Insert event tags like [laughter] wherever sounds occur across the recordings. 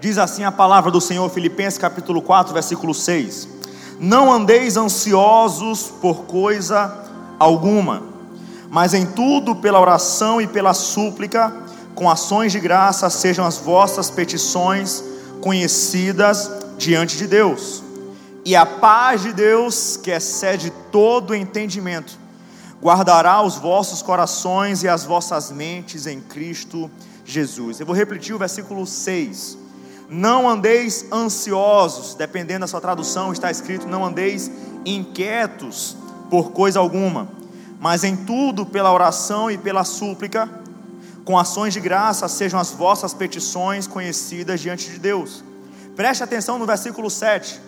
Diz assim a palavra do Senhor, Filipenses capítulo 4, versículo 6: Não andeis ansiosos por coisa alguma, mas em tudo pela oração e pela súplica, com ações de graça, sejam as vossas petições conhecidas diante de Deus. E a paz de Deus, que excede todo entendimento, guardará os vossos corações e as vossas mentes em Cristo Jesus. Eu vou repetir o versículo 6. Não andeis ansiosos, dependendo da sua tradução, está escrito: não andeis inquietos por coisa alguma, mas em tudo pela oração e pela súplica, com ações de graça, sejam as vossas petições conhecidas diante de Deus. Preste atenção no versículo 7.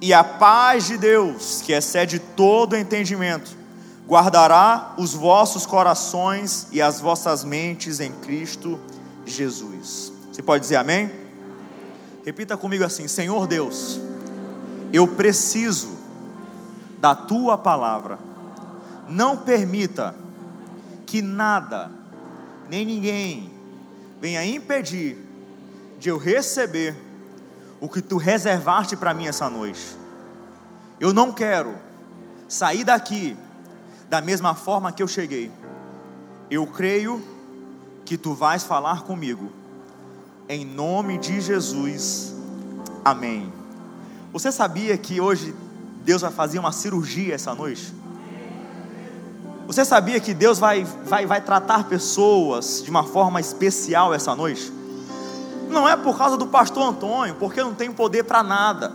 E a paz de Deus, que excede todo entendimento, guardará os vossos corações e as vossas mentes em Cristo Jesus. Você pode dizer amém? Repita comigo assim: Senhor Deus, eu preciso da tua palavra. Não permita que nada, nem ninguém, venha impedir de eu receber o que tu reservaste para mim essa noite. Eu não quero sair daqui da mesma forma que eu cheguei. Eu creio que tu vais falar comigo em nome de Jesus, amém. Você sabia que hoje Deus vai fazer uma cirurgia essa noite? Você sabia que Deus vai, vai, vai tratar pessoas de uma forma especial essa noite? Não é por causa do pastor Antônio, porque não tem poder para nada,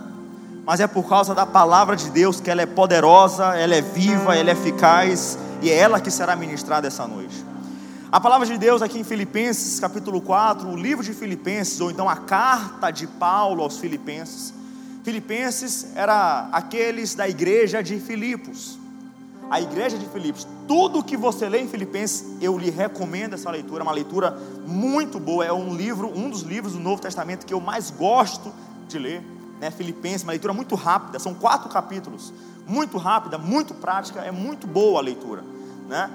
mas é por causa da palavra de Deus, que ela é poderosa, ela é viva, ela é eficaz, e é ela que será ministrada essa noite. A palavra de Deus aqui em Filipenses, capítulo 4, o livro de Filipenses, ou então a carta de Paulo aos Filipenses. Filipenses era aqueles da igreja de Filipos. A igreja de Filipos. Tudo que você lê em Filipenses, eu lhe recomendo essa leitura, é uma leitura muito boa, é um livro, um dos livros do Novo Testamento que eu mais gosto de ler, né? Filipenses, uma leitura muito rápida, são quatro capítulos, muito rápida, muito prática, é muito boa a leitura, né?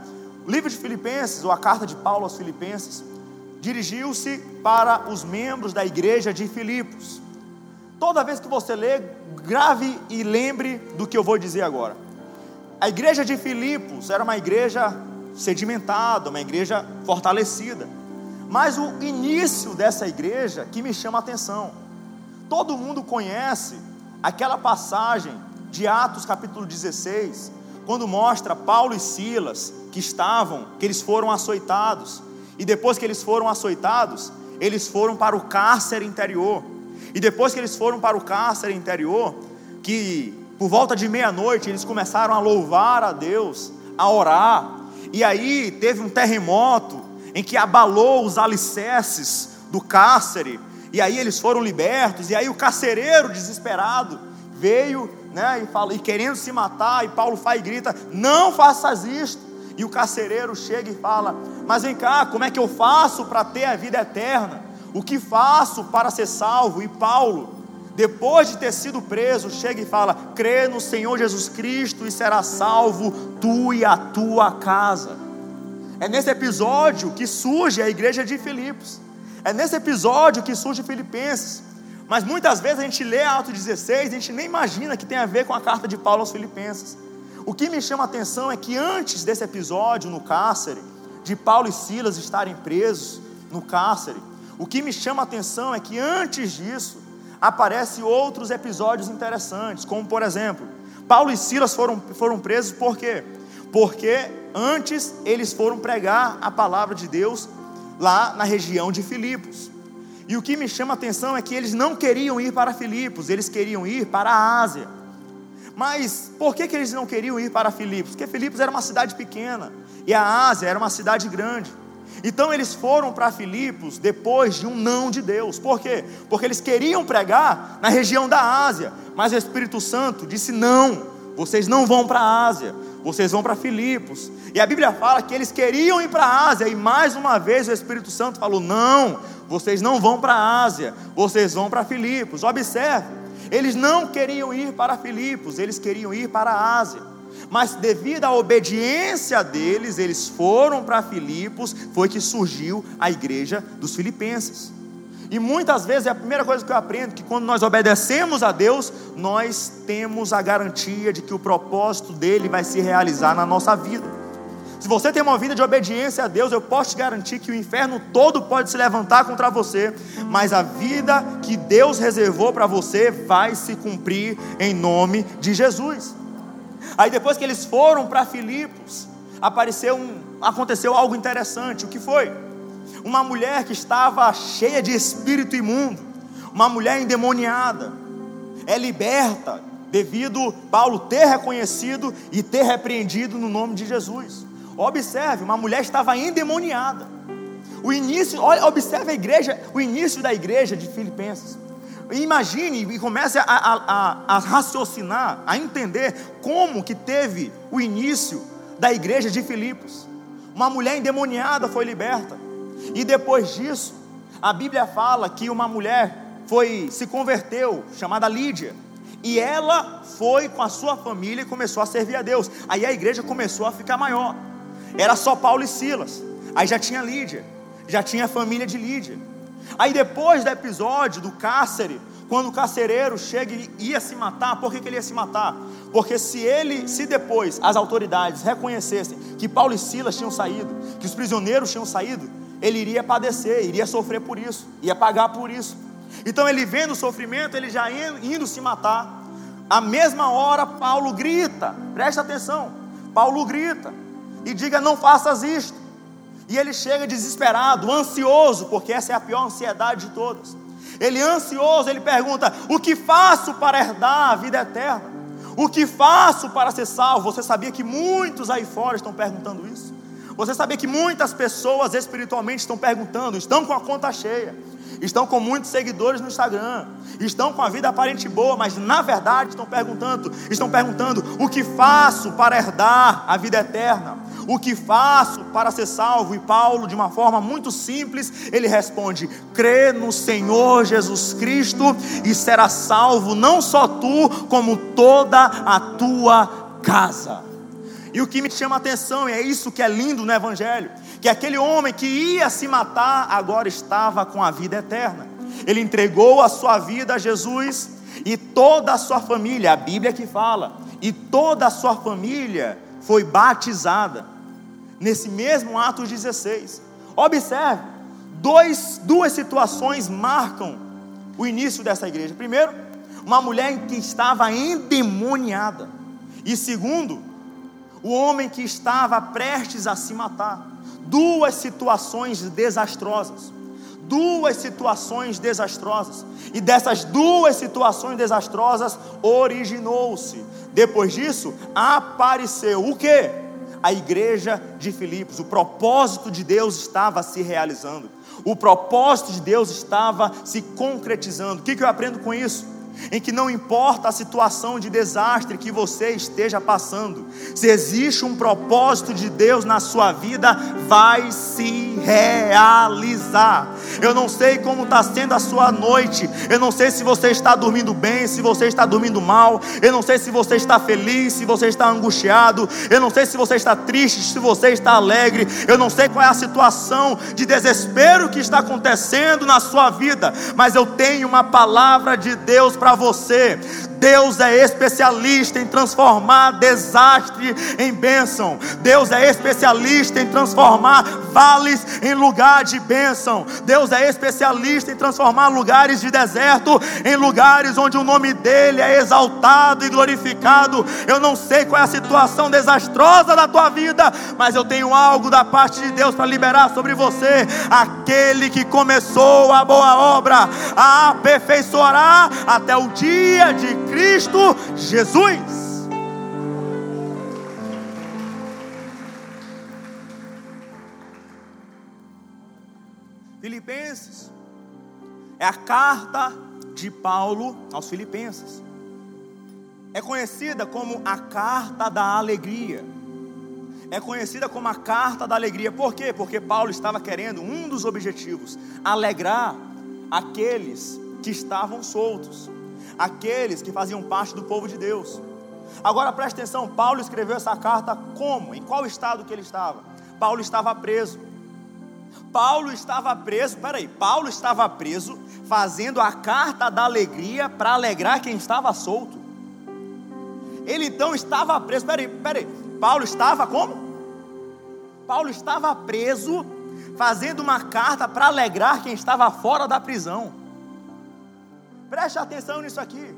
O livro de Filipenses, ou a carta de Paulo aos Filipenses, dirigiu-se para os membros da igreja de Filipos. Toda vez que você lê, grave e lembre do que eu vou dizer agora. A igreja de Filipos era uma igreja sedimentada, uma igreja fortalecida. Mas o início dessa igreja que me chama a atenção. Todo mundo conhece aquela passagem de Atos capítulo 16, quando mostra Paulo e Silas que estavam, que eles foram açoitados, e depois que eles foram açoitados, eles foram para o cárcere interior. E depois que eles foram para o cárcere interior, que por volta de meia-noite eles começaram a louvar a Deus, a orar. E aí teve um terremoto em que abalou os alicerces do cárcere. E aí eles foram libertos. E aí o carcereiro desesperado veio né, e, fala, e querendo se matar, e Paulo faz e grita: Não faças isto. E o carcereiro chega e fala: Mas vem cá, como é que eu faço para ter a vida eterna? O que faço para ser salvo? E Paulo, depois de ter sido preso, chega e fala: Crê no Senhor Jesus Cristo e será salvo tu e a tua casa. É nesse episódio que surge a igreja de Filipos. É nesse episódio que surge Filipenses. Mas muitas vezes a gente lê Atos 16 e a gente nem imagina que tem a ver com a carta de Paulo aos Filipenses. O que me chama a atenção é que antes desse episódio no cárcere, de Paulo e Silas estarem presos no cárcere, o que me chama a atenção é que antes disso aparecem outros episódios interessantes, como por exemplo, Paulo e Silas foram, foram presos por quê? Porque antes eles foram pregar a palavra de Deus lá na região de Filipos. E o que me chama a atenção é que eles não queriam ir para Filipos, eles queriam ir para a Ásia. Mas por que, que eles não queriam ir para Filipos? Porque Filipos era uma cidade pequena e a Ásia era uma cidade grande. Então eles foram para Filipos depois de um não de Deus. Por quê? Porque eles queriam pregar na região da Ásia, mas o Espírito Santo disse: não, vocês não vão para a Ásia, vocês vão para Filipos. E a Bíblia fala que eles queriam ir para a Ásia, e mais uma vez o Espírito Santo falou: não, vocês não vão para a Ásia, vocês vão para Filipos. Observe, eles não queriam ir para Filipos, eles queriam ir para a Ásia. Mas devido à obediência deles, eles foram para Filipos, foi que surgiu a igreja dos filipenses. E muitas vezes é a primeira coisa que eu aprendo que quando nós obedecemos a Deus, nós temos a garantia de que o propósito dele vai se realizar na nossa vida. Se você tem uma vida de obediência a Deus, eu posso te garantir que o inferno todo pode se levantar contra você, mas a vida que Deus reservou para você vai se cumprir em nome de Jesus. Aí depois que eles foram para Filipos, apareceu um, aconteceu algo interessante. O que foi? Uma mulher que estava cheia de espírito imundo, uma mulher endemoniada, é liberta devido Paulo ter reconhecido e ter repreendido no nome de Jesus. Observe, uma mulher estava endemoniada. O início, olha, observe a igreja, o início da igreja de Filipenses. Imagine e comece a, a, a, a raciocinar, a entender como que teve o início da igreja de Filipos. Uma mulher endemoniada foi liberta. E depois disso, a Bíblia fala que uma mulher foi se converteu, chamada Lídia. E ela foi com a sua família e começou a servir a Deus. Aí a igreja começou a ficar maior. Era só Paulo e Silas. Aí já tinha Lídia, já tinha a família de Lídia. Aí depois do episódio do cárcere, quando o carcereiro chega e ia se matar, por que, que ele ia se matar? Porque se ele, se depois as autoridades reconhecessem que Paulo e Silas tinham saído, que os prisioneiros tinham saído, ele iria padecer, iria sofrer por isso, ia pagar por isso. Então ele vendo o sofrimento, ele já indo se matar. A mesma hora Paulo grita, presta atenção. Paulo grita: e diga: Não faças isto. E ele chega desesperado, ansioso, porque essa é a pior ansiedade de todas. Ele ansioso, ele pergunta: O que faço para herdar a vida eterna? O que faço para ser salvo? Você sabia que muitos aí fora estão perguntando isso? Você sabia que muitas pessoas espiritualmente estão perguntando, estão com a conta cheia, estão com muitos seguidores no Instagram, estão com a vida aparente boa, mas na verdade estão perguntando, estão perguntando o que faço para herdar a vida eterna? O que faço para ser salvo? E Paulo, de uma forma muito simples, ele responde: crê no Senhor Jesus Cristo e será salvo, não só tu, como toda a tua casa. E o que me chama a atenção, e é isso que é lindo no Evangelho, que aquele homem que ia se matar agora estava com a vida eterna. Ele entregou a sua vida a Jesus e toda a sua família, a Bíblia que fala, e toda a sua família foi batizada nesse mesmo Atos 16. Observe, dois, duas situações marcam o início dessa igreja. Primeiro, uma mulher que estava endemoniada. E segundo, o homem que estava prestes a se matar. Duas situações desastrosas. Duas situações desastrosas. E dessas duas situações desastrosas originou-se. Depois disso, apareceu o que? a igreja de Filipos. O propósito de Deus estava se realizando. O propósito de Deus estava se concretizando. O que, eu aprendo com isso? Em que não importa a situação de desastre que você esteja passando, se existe um propósito de Deus na sua vida, vai se realizar. Eu não sei como está sendo a sua noite, eu não sei se você está dormindo bem, se você está dormindo mal, eu não sei se você está feliz, se você está angustiado, eu não sei se você está triste, se você está alegre, eu não sei qual é a situação de desespero que está acontecendo na sua vida, mas eu tenho uma palavra de Deus para para você. Deus é especialista em transformar desastre em bênção. Deus é especialista em transformar vales em lugar de bênção. Deus é especialista em transformar lugares de deserto em lugares onde o nome dele é exaltado e glorificado. Eu não sei qual é a situação desastrosa da tua vida, mas eu tenho algo da parte de Deus para liberar sobre você. Aquele que começou a boa obra, a aperfeiçoará até o dia de Cristo Jesus. Filipenses é a carta de Paulo aos Filipenses. É conhecida como a carta da alegria. É conhecida como a carta da alegria. Por quê? Porque Paulo estava querendo um dos objetivos: alegrar aqueles que estavam soltos aqueles que faziam parte do povo de Deus. Agora preste atenção, Paulo escreveu essa carta como? Em qual estado que ele estava? Paulo estava preso. Paulo estava preso, peraí, Paulo estava preso fazendo a carta da alegria para alegrar quem estava solto. Ele então estava preso, peraí, peraí, Paulo estava como? Paulo estava preso fazendo uma carta para alegrar quem estava fora da prisão. Preste atenção nisso aqui.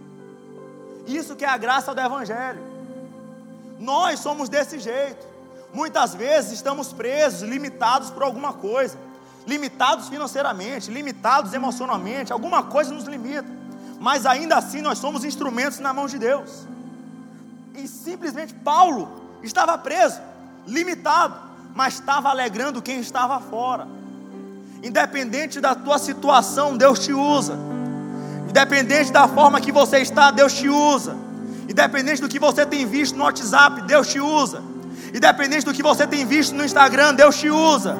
Isso que é a graça do Evangelho. Nós somos desse jeito. Muitas vezes estamos presos, limitados por alguma coisa, limitados financeiramente, limitados emocionalmente, alguma coisa nos limita. Mas ainda assim nós somos instrumentos na mão de Deus. E simplesmente Paulo estava preso, limitado, mas estava alegrando quem estava fora. Independente da tua situação, Deus te usa. Independente da forma que você está, Deus te usa. Independente do que você tem visto no WhatsApp, Deus te usa. Independente do que você tem visto no Instagram, Deus te usa.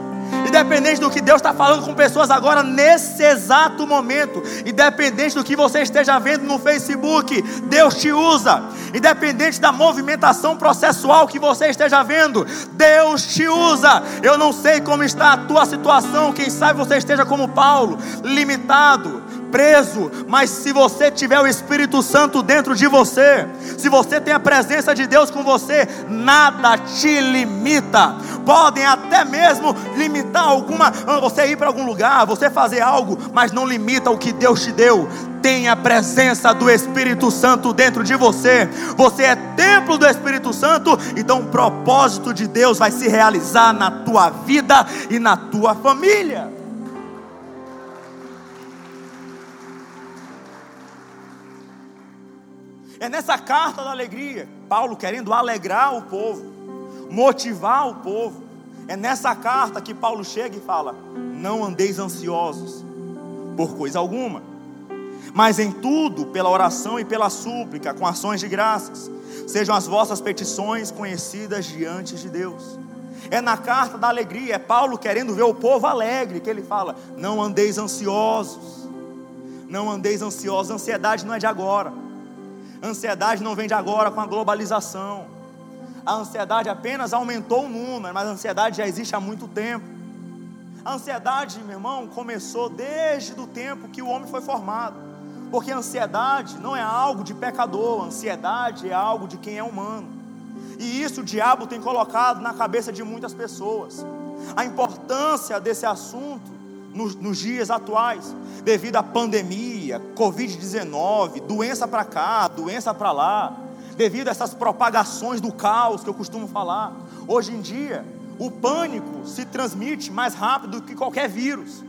Independente do que Deus está falando com pessoas agora, nesse exato momento, independente do que você esteja vendo no Facebook, Deus te usa. Independente da movimentação processual que você esteja vendo, Deus te usa. Eu não sei como está a tua situação, quem sabe você esteja como Paulo, limitado preso, mas se você tiver o Espírito Santo dentro de você, se você tem a presença de Deus com você, nada te limita. Podem até mesmo limitar alguma, ah, você ir para algum lugar, você fazer algo, mas não limita o que Deus te deu. Tem a presença do Espírito Santo dentro de você. Você é templo do Espírito Santo, então o propósito de Deus vai se realizar na tua vida e na tua família. É nessa carta da alegria, Paulo querendo alegrar o povo, motivar o povo. É nessa carta que Paulo chega e fala: Não andeis ansiosos por coisa alguma, mas em tudo, pela oração e pela súplica, com ações de graças, sejam as vossas petições conhecidas diante de Deus. É na carta da alegria, é Paulo querendo ver o povo alegre, que ele fala: Não andeis ansiosos, não andeis ansiosos, ansiedade não é de agora. Ansiedade não vem de agora com a globalização. A ansiedade apenas aumentou o número, mas a ansiedade já existe há muito tempo. A ansiedade, meu irmão, começou desde o tempo que o homem foi formado. Porque a ansiedade não é algo de pecador, a ansiedade é algo de quem é humano. E isso o diabo tem colocado na cabeça de muitas pessoas. A importância desse assunto nos, nos dias atuais, devido à pandemia, Covid-19, doença para cá, doença para lá, devido a essas propagações do caos que eu costumo falar. Hoje em dia, o pânico se transmite mais rápido do que qualquer vírus.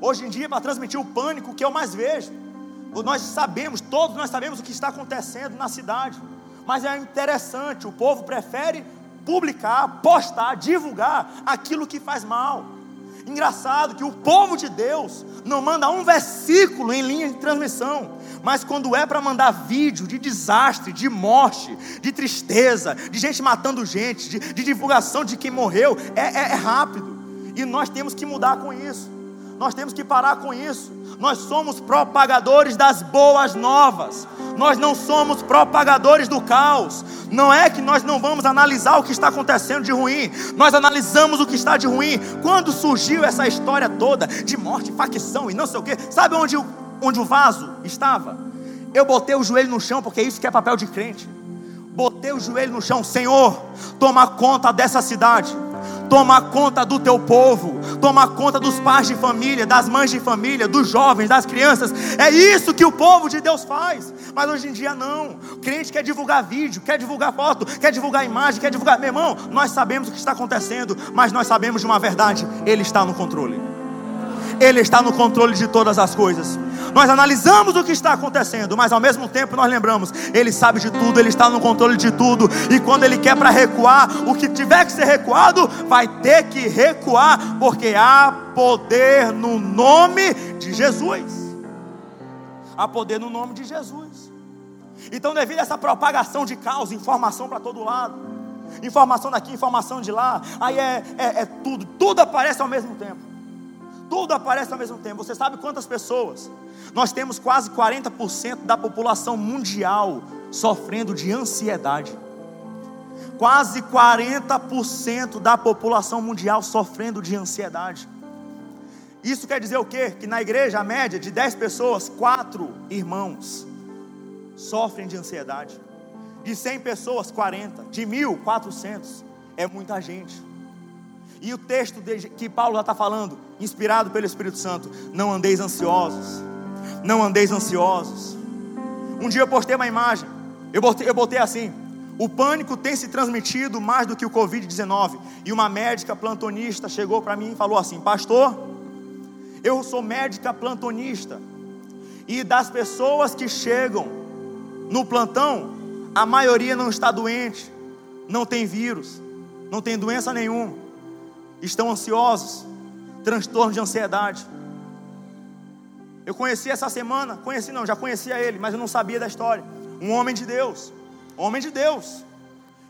Hoje em dia, para transmitir o pânico, que eu mais vejo, nós sabemos, todos nós sabemos o que está acontecendo na cidade, mas é interessante, o povo prefere publicar, postar, divulgar aquilo que faz mal. Engraçado que o povo de Deus não manda um versículo em linha de transmissão, mas quando é para mandar vídeo de desastre, de morte, de tristeza, de gente matando gente, de, de divulgação de quem morreu, é, é, é rápido. E nós temos que mudar com isso. Nós temos que parar com isso. Nós somos propagadores das boas novas. Nós não somos propagadores do caos. Não é que nós não vamos analisar o que está acontecendo de ruim. Nós analisamos o que está de ruim. Quando surgiu essa história toda de morte, facção e não sei o que, sabe onde, onde o vaso estava? Eu botei o joelho no chão, porque é isso que é papel de crente. Botei o joelho no chão, Senhor, toma conta dessa cidade toma conta do teu povo, toma conta dos pais de família, das mães de família, dos jovens, das crianças. É isso que o povo de Deus faz. Mas hoje em dia não. O crente quer divulgar vídeo, quer divulgar foto, quer divulgar imagem, quer divulgar. Meu irmão, nós sabemos o que está acontecendo, mas nós sabemos de uma verdade: Ele está no controle. Ele está no controle de todas as coisas. Nós analisamos o que está acontecendo, mas ao mesmo tempo nós lembramos, Ele sabe de tudo, Ele está no controle de tudo. E quando Ele quer para recuar, o que tiver que ser recuado, vai ter que recuar, porque há poder no nome de Jesus. Há poder no nome de Jesus. Então, devido a essa propagação de caos, informação para todo lado, informação daqui, informação de lá, aí é, é, é tudo, tudo aparece ao mesmo tempo. Tudo aparece ao mesmo tempo. Você sabe quantas pessoas? Nós temos quase 40% da população mundial sofrendo de ansiedade. Quase 40% da população mundial sofrendo de ansiedade. Isso quer dizer o quê? Que na igreja, a média de 10 pessoas, 4 irmãos sofrem de ansiedade. De 100 pessoas, 40. De 1.000, 400. É muita gente. E o texto que Paulo está falando, inspirado pelo Espírito Santo: Não andeis ansiosos. Não andeis ansiosos. Um dia eu postei uma imagem. Eu botei, eu botei assim: O pânico tem se transmitido mais do que o Covid-19. E uma médica plantonista chegou para mim e falou assim: Pastor, eu sou médica plantonista. E das pessoas que chegam no plantão, a maioria não está doente, não tem vírus, não tem doença nenhuma, estão ansiosos, transtorno de ansiedade. Eu conheci essa semana, conheci não, já conhecia ele, mas eu não sabia da história. Um homem de Deus, homem de Deus,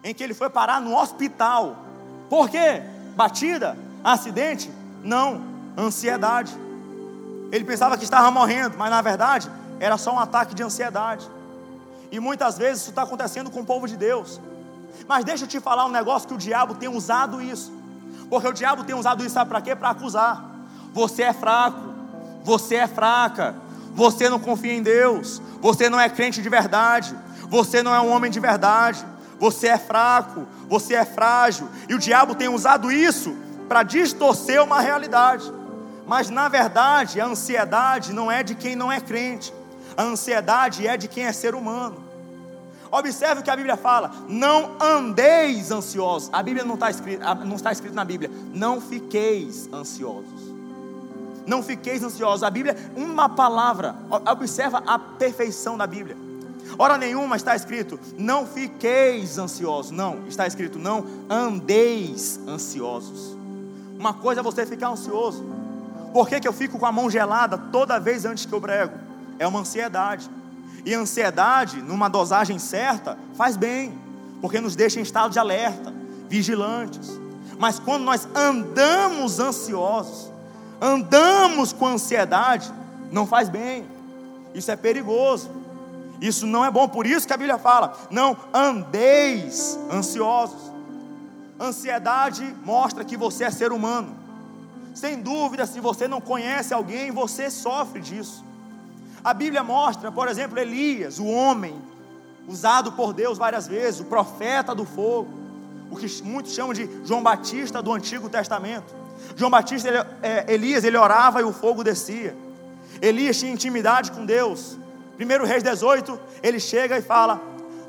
em que ele foi parar no hospital. Por quê? Batida? Acidente? Não, ansiedade. Ele pensava que estava morrendo, mas na verdade era só um ataque de ansiedade. E muitas vezes isso está acontecendo com o povo de Deus. Mas deixa eu te falar um negócio que o diabo tem usado isso. Porque o diabo tem usado isso, para quê? Para acusar. Você é fraco, você é fraca, você não confia em Deus, você não é crente de verdade, você não é um homem de verdade, você é fraco, você é frágil. E o diabo tem usado isso para distorcer uma realidade. Mas na verdade, a ansiedade não é de quem não é crente. A ansiedade é de quem é ser humano. Observe o que a Bíblia fala: não andeis ansiosos. A Bíblia não está escrito, não está escrito na Bíblia, não fiqueis ansiosos. Não fiqueis ansiosos. A Bíblia, uma palavra, observa a perfeição da Bíblia. Hora nenhuma está escrito, não fiqueis ansiosos. Não, está escrito, não andeis ansiosos. Uma coisa é você ficar ansioso. Por que, que eu fico com a mão gelada toda vez antes que eu prego? é uma ansiedade. E ansiedade, numa dosagem certa, faz bem, porque nos deixa em estado de alerta, vigilantes. Mas quando nós andamos ansiosos, andamos com ansiedade, não faz bem. Isso é perigoso. Isso não é bom. Por isso que a Bíblia fala: não andeis ansiosos. Ansiedade mostra que você é ser humano. Sem dúvida, se você não conhece alguém, você sofre disso. A Bíblia mostra, por exemplo, Elias, o homem usado por Deus várias vezes, o profeta do fogo, o que muitos chamam de João Batista do Antigo Testamento. João Batista, ele, é, Elias, ele orava e o fogo descia. Elias tinha intimidade com Deus. Primeiro Reis 18, ele chega e fala: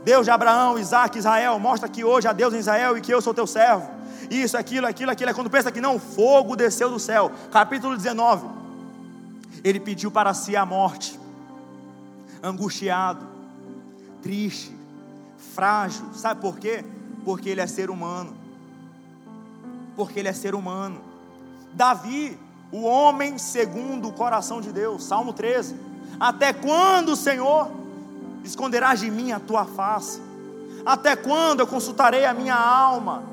Deus de Abraão, Isaac, Israel, mostra que hoje há Deus em Israel e que eu sou teu servo. Isso, aquilo, aquilo, aquilo. É quando pensa que não, fogo desceu do céu. Capítulo 19. Ele pediu para si a morte angustiado, triste, frágil. Sabe por quê? Porque ele é ser humano. Porque ele é ser humano. Davi, o homem segundo o coração de Deus, Salmo 13. Até quando, Senhor, esconderás de mim a tua face? Até quando eu consultarei a minha alma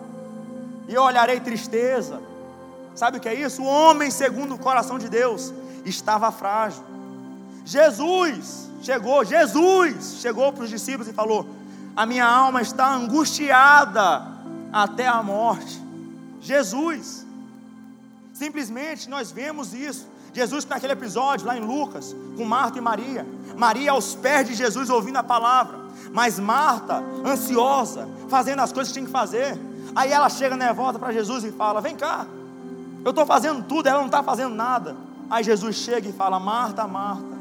e olharei tristeza? Sabe o que é isso? O homem segundo o coração de Deus estava frágil. Jesus, chegou, Jesus chegou para os discípulos e falou: A minha alma está angustiada até a morte. Jesus, simplesmente nós vemos isso. Jesus, naquele episódio lá em Lucas, com Marta e Maria, Maria aos pés de Jesus ouvindo a palavra, mas Marta, ansiosa, fazendo as coisas que tinha que fazer. Aí ela chega nervosa para Jesus e fala: Vem cá, eu estou fazendo tudo, ela não está fazendo nada. Aí Jesus chega e fala: Marta, Marta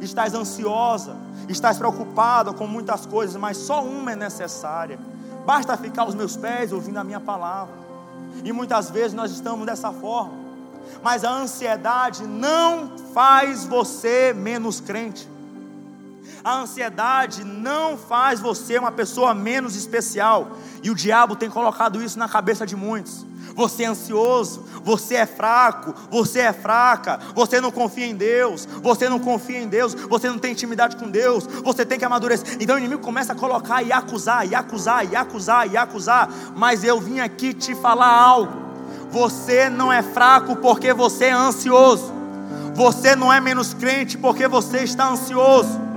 estás ansiosa, estás preocupada com muitas coisas, mas só uma é necessária. Basta ficar aos meus pés ouvindo a minha palavra. E muitas vezes nós estamos dessa forma. Mas a ansiedade não faz você menos crente. A ansiedade não faz você uma pessoa menos especial. E o diabo tem colocado isso na cabeça de muitos. Você é ansioso, você é fraco, você é fraca, você não confia em Deus, você não confia em Deus, você não tem intimidade com Deus, você tem que amadurecer. Então o inimigo começa a colocar e acusar, e acusar, e acusar, e acusar. Mas eu vim aqui te falar algo. Você não é fraco porque você é ansioso. Você não é menos crente porque você está ansioso.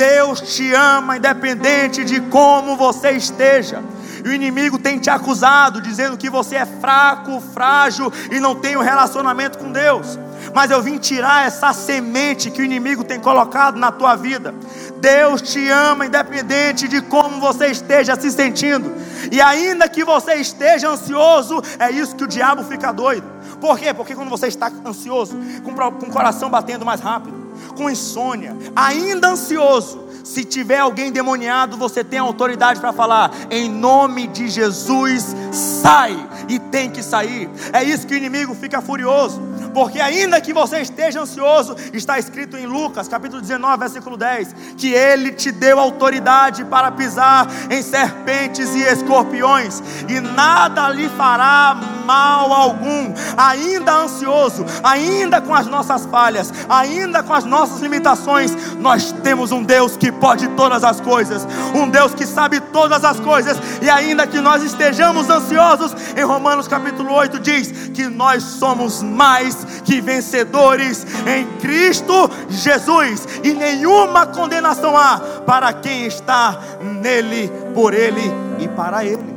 Deus te ama independente de como você esteja. e o inimigo tem te acusado, dizendo que você é fraco, frágil e não tem um relacionamento com Deus. Mas eu vim tirar essa semente que o inimigo tem colocado na tua vida. Deus te ama, independente de como você esteja se sentindo. E ainda que você esteja ansioso, é isso que o diabo fica doido. Por quê? Porque quando você está ansioso, com, o coração batendo mais rápido, com insônia, ainda ansioso, se tiver alguém demoniado, você tem autoridade para falar: em nome de Jesus, sai e tem que sair. É isso que o inimigo fica furioso, porque ainda que você esteja ansioso, está escrito em Lucas, capítulo 19, versículo 10, que ele te deu autoridade para pisar em serpentes e escorpiões, e nada lhe fará mal algum. Ainda ansioso, ainda com as nossas falhas, ainda com as nossas limitações, nós temos um Deus que pode todas as coisas, um Deus que sabe todas as coisas, e ainda que nós estejamos ansiosos, em Romanos capítulo 8 diz que nós somos mais que vencedores em Cristo Jesus, e nenhuma condenação há para quem está nele, por ele e para ele.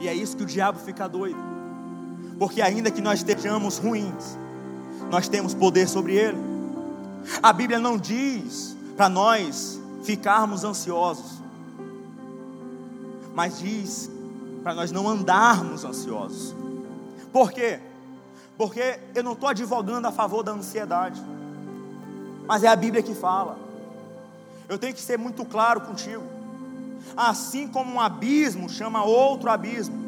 E é isso que o diabo fica doido, porque ainda que nós estejamos ruins, nós temos poder sobre ele. A Bíblia não diz para nós ficarmos ansiosos, mas diz para nós não andarmos ansiosos. Por quê? Porque eu não estou advogando a favor da ansiedade, mas é a Bíblia que fala. Eu tenho que ser muito claro contigo. Assim como um abismo chama outro abismo,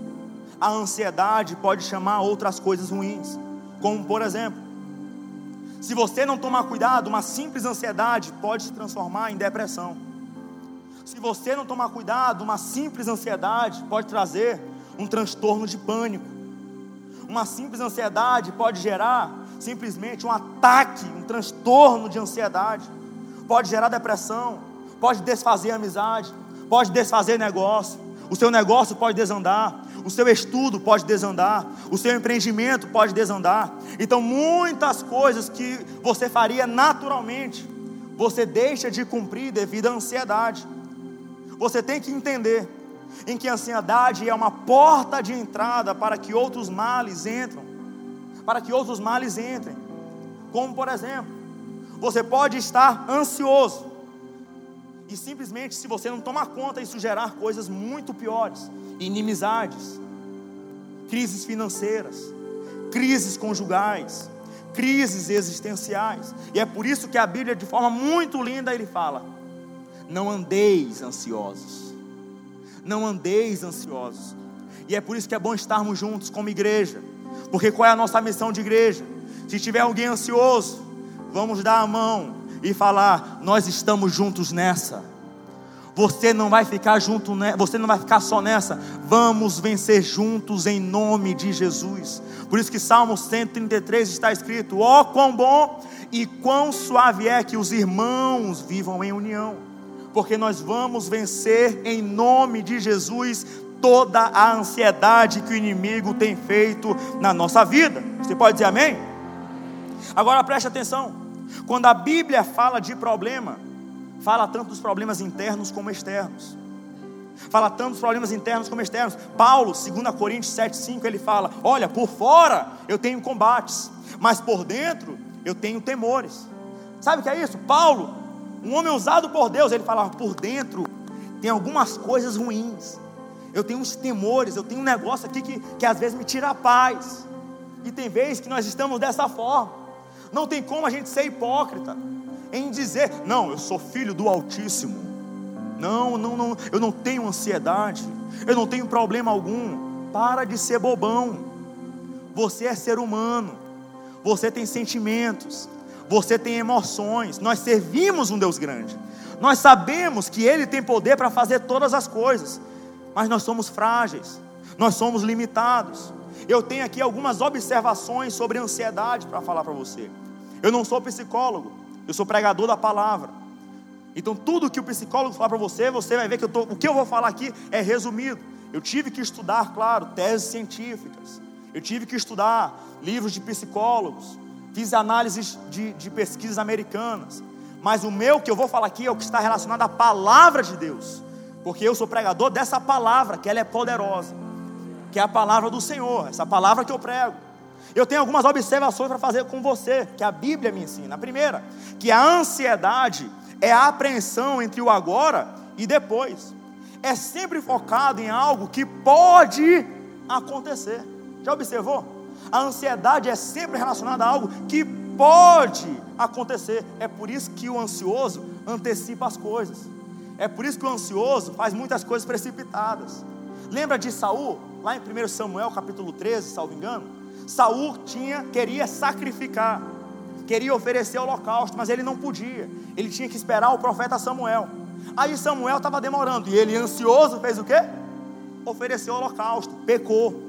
a ansiedade pode chamar outras coisas ruins, como por exemplo, se você não tomar cuidado, uma simples ansiedade pode se transformar em depressão. Se você não tomar cuidado, uma simples ansiedade pode trazer um transtorno de pânico. Uma simples ansiedade pode gerar simplesmente um ataque, um transtorno de ansiedade. Pode gerar depressão, pode desfazer amizade, pode desfazer negócio. O seu negócio pode desandar, o seu estudo pode desandar, o seu empreendimento pode desandar. Então, muitas coisas que você faria naturalmente, você deixa de cumprir devido à ansiedade. Você tem que entender em que a ansiedade é uma porta de entrada para que outros males entram, para que outros males entrem. Como por exemplo, você pode estar ansioso e simplesmente, se você não tomar conta, isso gerar coisas muito piores: inimizades, crises financeiras, crises conjugais, crises existenciais. E é por isso que a Bíblia, de forma muito linda, ele fala: Não andeis ansiosos. Não andeis ansiosos. E é por isso que é bom estarmos juntos como igreja. Porque qual é a nossa missão de igreja? Se tiver alguém ansioso, vamos dar a mão, e falar: Nós estamos juntos nessa. Você não vai ficar junto, você não vai ficar só nessa. Vamos vencer juntos em nome de Jesus. Por isso que Salmo 133 está escrito: Ó oh, quão bom e quão suave é que os irmãos vivam em união. Porque nós vamos vencer em nome de Jesus toda a ansiedade que o inimigo tem feito na nossa vida. Você pode dizer amém? Agora preste atenção. Quando a Bíblia fala de problema, fala tanto dos problemas internos como externos. Fala tanto dos problemas internos como externos. Paulo, 2 Coríntios 7,5, ele fala: Olha, por fora eu tenho combates, mas por dentro eu tenho temores. Sabe o que é isso? Paulo, um homem usado por Deus, ele fala: Por dentro tem algumas coisas ruins. Eu tenho uns temores, eu tenho um negócio aqui que, que às vezes me tira a paz. E tem vezes que nós estamos dessa forma. Não tem como a gente ser hipócrita em dizer, não, eu sou filho do Altíssimo. Não, não, não, eu não tenho ansiedade, eu não tenho problema algum. Para de ser bobão. Você é ser humano. Você tem sentimentos, você tem emoções. Nós servimos um Deus grande. Nós sabemos que Ele tem poder para fazer todas as coisas, mas nós somos frágeis, nós somos limitados eu tenho aqui algumas observações sobre ansiedade para falar para você. Eu não sou psicólogo, eu sou pregador da palavra. Então, tudo que o psicólogo falar para você, você vai ver que tô, o que eu vou falar aqui é resumido. Eu tive que estudar, claro, teses científicas. Eu tive que estudar livros de psicólogos. Fiz análises de, de pesquisas americanas. Mas o meu que eu vou falar aqui é o que está relacionado à palavra de Deus. Porque eu sou pregador dessa palavra, que ela é poderosa, que é a palavra do Senhor, essa palavra que eu prego. Eu tenho algumas observações para fazer com você, que a Bíblia me ensina. A primeira, que a ansiedade é a apreensão entre o agora e depois. É sempre focado em algo que pode acontecer. Já observou? A ansiedade é sempre relacionada a algo que pode acontecer. É por isso que o ansioso antecipa as coisas. É por isso que o ansioso faz muitas coisas precipitadas. Lembra de Saul, lá em 1 Samuel capítulo 13, salvo engano? Saul tinha, queria sacrificar, queria oferecer holocausto, mas ele não podia. Ele tinha que esperar o profeta Samuel. Aí Samuel estava demorando, e ele ansioso fez o quê? Ofereceu holocausto, pecou.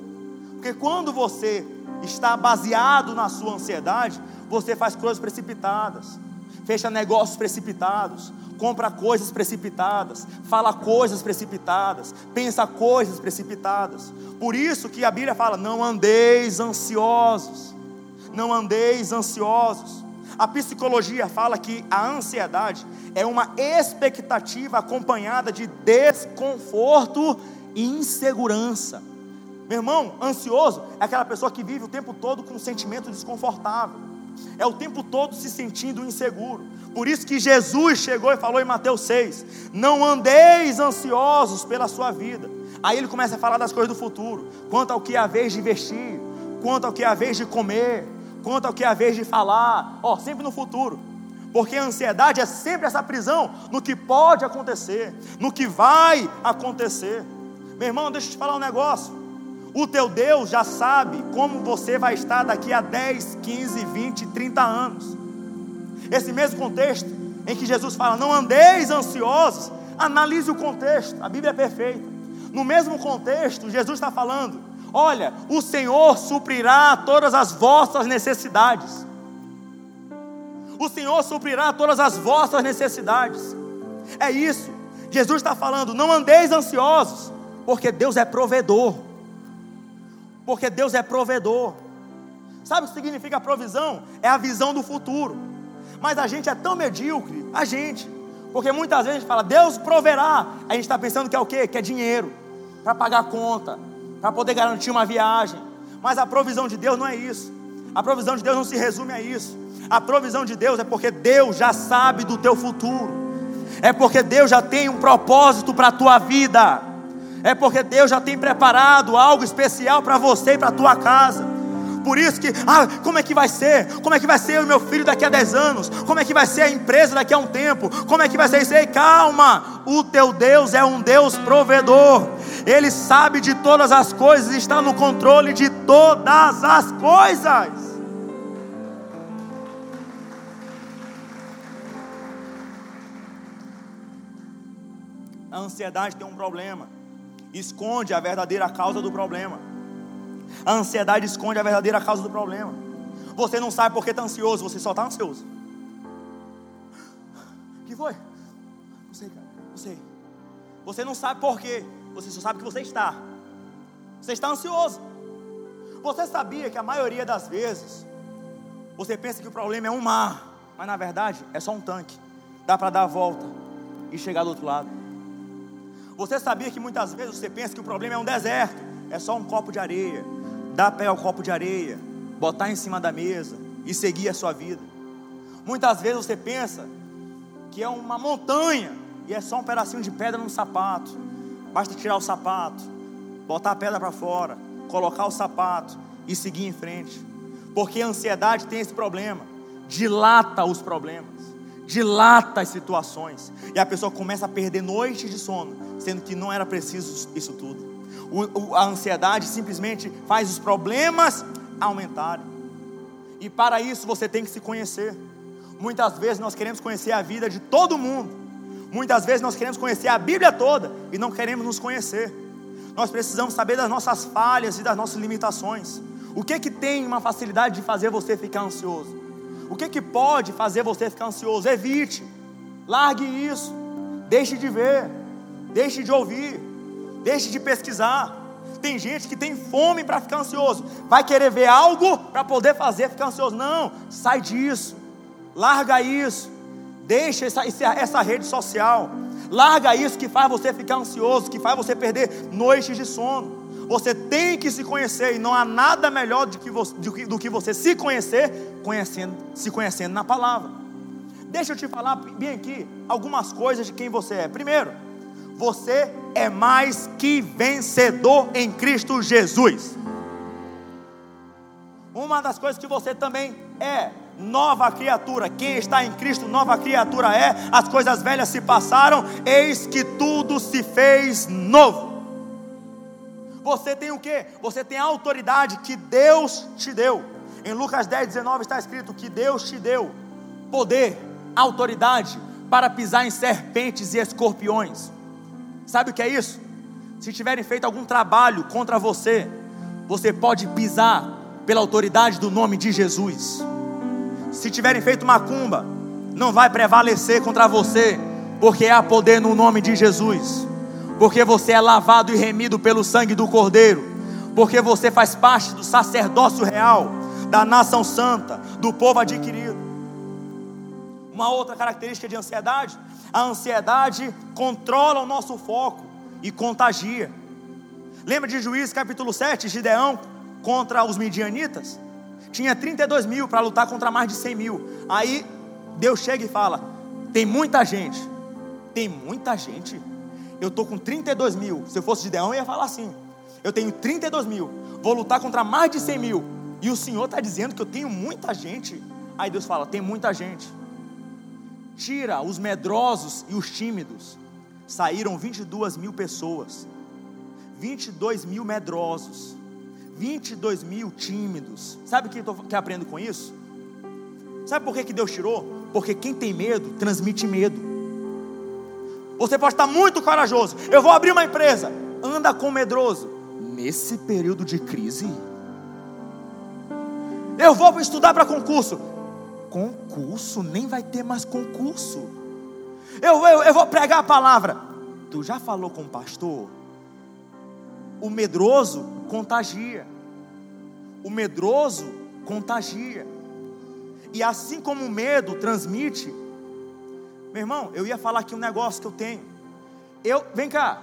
Porque quando você está baseado na sua ansiedade, você faz coisas precipitadas, fecha negócios precipitados, compra coisas precipitadas, fala coisas precipitadas, pensa coisas precipitadas. Por isso que a Bíblia fala: não andeis ansiosos, não andeis ansiosos. A psicologia fala que a ansiedade é uma expectativa acompanhada de desconforto e insegurança. Meu irmão, ansioso é aquela pessoa que vive o tempo todo com um sentimento desconfortável, é o tempo todo se sentindo inseguro. Por isso que Jesus chegou e falou em Mateus 6: Não andeis ansiosos pela sua vida. Aí ele começa a falar das coisas do futuro, quanto ao que é a vez de vestir, quanto ao que é a vez de comer, quanto ao que é a vez de falar, ó, sempre no futuro. Porque a ansiedade é sempre essa prisão no que pode acontecer, no que vai acontecer. Meu irmão, deixa eu te falar um negócio. O teu Deus já sabe como você vai estar daqui a 10, 15, 20, 30 anos. Esse mesmo contexto em que Jesus fala: Não andeis ansiosos, analise o contexto, a Bíblia é perfeita. No mesmo contexto, Jesus está falando: Olha, o Senhor suprirá todas as vossas necessidades. O Senhor suprirá todas as vossas necessidades. É isso. Jesus está falando: não andeis ansiosos, porque Deus é provedor porque Deus é provedor. Sabe o que significa provisão? É a visão do futuro. Mas a gente é tão medíocre, a gente, porque muitas vezes a gente fala, Deus proverá. A gente está pensando que é o quê? Que é dinheiro, para pagar a conta, para poder garantir uma viagem. Mas a provisão de Deus não é isso. A provisão de Deus não se resume a isso. A provisão de Deus é porque Deus já sabe do teu futuro. É porque Deus já tem um propósito para a tua vida é porque Deus já tem preparado algo especial para você e para a tua casa. Por isso que, ah, como é que vai ser? Como é que vai ser o meu filho daqui a 10 anos? Como é que vai ser a empresa daqui a um tempo? Como é que vai ser isso? Ei, calma! O teu Deus é um Deus provedor. Ele sabe de todas as coisas, está no controle de todas as coisas. A ansiedade tem um problema esconde a verdadeira causa do problema. A ansiedade esconde a verdadeira causa do problema. Você não sabe por que está ansioso, você só está ansioso. O que foi? Não sei, cara. Não sei. Você não sabe por quê. Você só sabe que você está. Você está ansioso. Você sabia que a maioria das vezes você pensa que o problema é um mar, mas na verdade é só um tanque. Dá para dar a volta e chegar do outro lado. Você sabia que muitas vezes você pensa que o problema é um deserto, é só um copo de areia. Dá pé ao copo de areia, botar em cima da mesa e seguir a sua vida. Muitas vezes você pensa que é uma montanha e é só um pedacinho de pedra no sapato. Basta tirar o sapato, botar a pedra para fora, colocar o sapato e seguir em frente. Porque a ansiedade tem esse problema, dilata os problemas dilata as situações, e a pessoa começa a perder noites de sono, sendo que não era preciso isso tudo. O, o, a ansiedade simplesmente faz os problemas aumentarem, e para isso você tem que se conhecer. Muitas vezes nós queremos conhecer a vida de todo mundo, muitas vezes nós queremos conhecer a Bíblia toda e não queremos nos conhecer. Nós precisamos saber das nossas falhas e das nossas limitações. O que que tem uma facilidade de fazer você ficar ansioso? O que, que pode fazer você ficar ansioso? Evite, largue isso, deixe de ver, deixe de ouvir, deixe de pesquisar. Tem gente que tem fome para ficar ansioso, vai querer ver algo para poder fazer ficar ansioso. Não, sai disso, larga isso, deixa essa, essa rede social, Larga isso que faz você ficar ansioso, que faz você perder noites de sono. Você tem que se conhecer e não há nada melhor do que você, do que, você se conhecer, conhecendo, se conhecendo na palavra. Deixa eu te falar bem aqui algumas coisas de quem você é. Primeiro, você é mais que vencedor em Cristo Jesus. Uma das coisas que você também é, nova criatura. Quem está em Cristo, nova criatura é. As coisas velhas se passaram, eis que tudo se fez novo. Você tem o que? Você tem a autoridade que Deus te deu. Em Lucas 10, 19 está escrito que Deus te deu poder, autoridade para pisar em serpentes e escorpiões. Sabe o que é isso? Se tiverem feito algum trabalho contra você, você pode pisar pela autoridade do nome de Jesus. Se tiverem feito macumba, não vai prevalecer contra você, porque há poder no nome de Jesus. Porque você é lavado e remido pelo sangue do Cordeiro. Porque você faz parte do sacerdócio real, da nação santa, do povo adquirido. Uma outra característica de ansiedade: a ansiedade controla o nosso foco e contagia. Lembra de Juízes capítulo 7, Gideão contra os midianitas? Tinha 32 mil para lutar contra mais de 100 mil. Aí Deus chega e fala: tem muita gente, tem muita gente. Eu estou com 32 mil. Se eu fosse Gideão, eu ia falar assim: eu tenho 32 mil, vou lutar contra mais de 100 mil. E o Senhor está dizendo que eu tenho muita gente. Aí Deus fala: tem muita gente. Tira os medrosos e os tímidos. Saíram 22 mil pessoas, 22 mil medrosos, 22 mil tímidos. Sabe o que eu que aprendo com isso? Sabe por que, que Deus tirou? Porque quem tem medo transmite medo. Você pode estar muito corajoso. Eu vou abrir uma empresa. Anda com medroso. Nesse período de crise. Eu vou estudar para concurso. Concurso? Nem vai ter mais concurso. Eu, eu, eu vou pregar a palavra. Tu já falou com o pastor? O medroso contagia. O medroso contagia. E assim como o medo transmite, meu irmão, eu ia falar aqui um negócio que eu tenho. Eu, vem cá.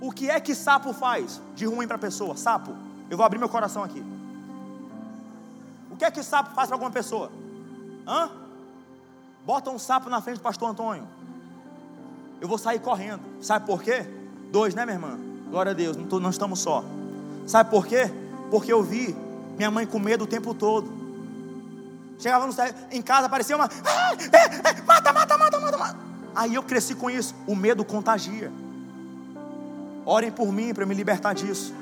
O que é que sapo faz de ruim para a pessoa? Sapo. Eu vou abrir meu coração aqui. O que é que sapo faz para alguma pessoa? Hã? Bota um sapo na frente do pastor Antônio. Eu vou sair correndo. Sabe por quê? Dois, né, minha irmã? Glória a Deus, não, tô, não estamos só. Sabe por quê? Porque eu vi minha mãe com medo o tempo todo. Chegava no, em casa, aparecia uma. Ah, é, é, mata, mata, mata, mata, mata. Aí eu cresci com isso. O medo contagia. Orem por mim para me libertar disso.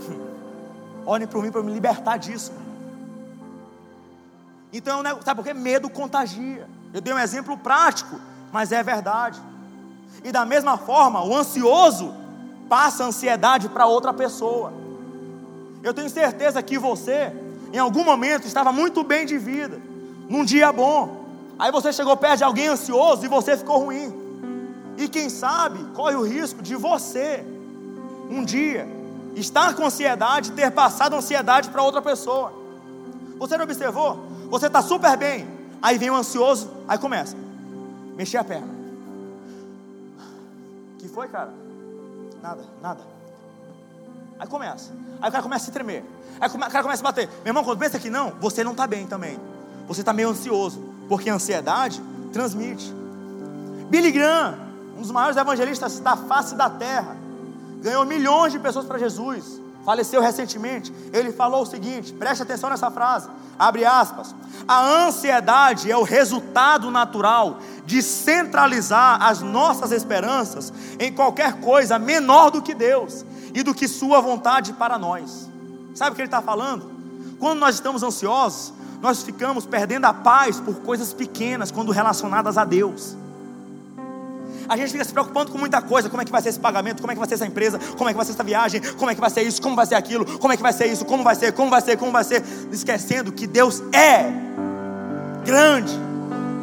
[laughs] Orem por mim para me libertar disso. Então, sabe por quê? Medo contagia. Eu dei um exemplo prático, mas é verdade. E da mesma forma, o ansioso passa ansiedade para outra pessoa. Eu tenho certeza que você, em algum momento, estava muito bem de vida, num dia bom. Aí você chegou perto de alguém ansioso e você ficou ruim. E quem sabe corre o risco de você, um dia, estar com ansiedade, ter passado ansiedade para outra pessoa. Você não observou? Você está super bem. Aí vem o ansioso, aí começa. Mexer a perna. que foi, cara? Nada, nada. Aí começa. Aí o cara começa a se tremer. Aí o cara começa a bater. Meu irmão, quando pensa que não, você não está bem também. Você está meio ansioso. Porque a ansiedade transmite. Billy Graham, um dos maiores evangelistas da face da terra, ganhou milhões de pessoas para Jesus. Faleceu recentemente. Ele falou o seguinte: preste atenção nessa frase. Abre aspas. A ansiedade é o resultado natural de centralizar as nossas esperanças em qualquer coisa menor do que Deus e do que Sua vontade para nós. Sabe o que ele está falando? Quando nós estamos ansiosos, nós ficamos perdendo a paz por coisas pequenas quando relacionadas a Deus. A gente fica se preocupando com muita coisa: como é que vai ser esse pagamento, como é que vai ser essa empresa, como é que vai ser essa viagem, como é que vai ser isso, como vai ser aquilo, como é que vai ser isso, como vai ser, como vai ser, como vai ser, esquecendo que Deus é grande,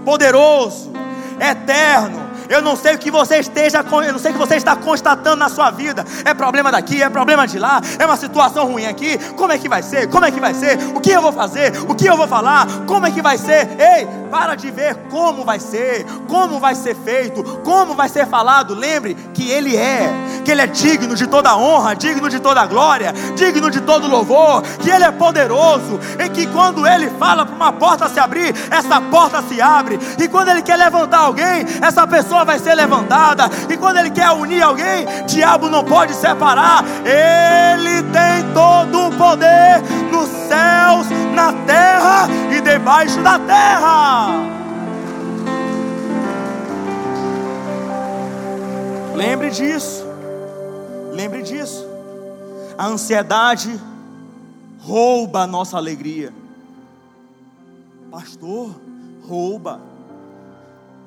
poderoso, eterno, Eu não sei o que você esteja, eu não sei o que você está constatando na sua vida. É problema daqui, é problema de lá, é uma situação ruim aqui. Como é que vai ser? Como é que vai ser? O que eu vou fazer? O que eu vou falar? Como é que vai ser? Ei, para de ver como vai ser, como vai ser feito, como vai ser falado. Lembre que Ele é, que Ele é digno de toda honra, digno de toda glória, digno de todo louvor, que Ele é poderoso e que quando Ele fala para uma porta se abrir, essa porta se abre. E quando Ele quer levantar alguém, essa pessoa vai ser levantada. E quando Ele quer unir alguém, diabo não pode separar. Ele tem todo o poder nos céus, na terra e debaixo da terra. Lembre disso. Lembre disso. A ansiedade rouba a nossa alegria. Pastor, rouba.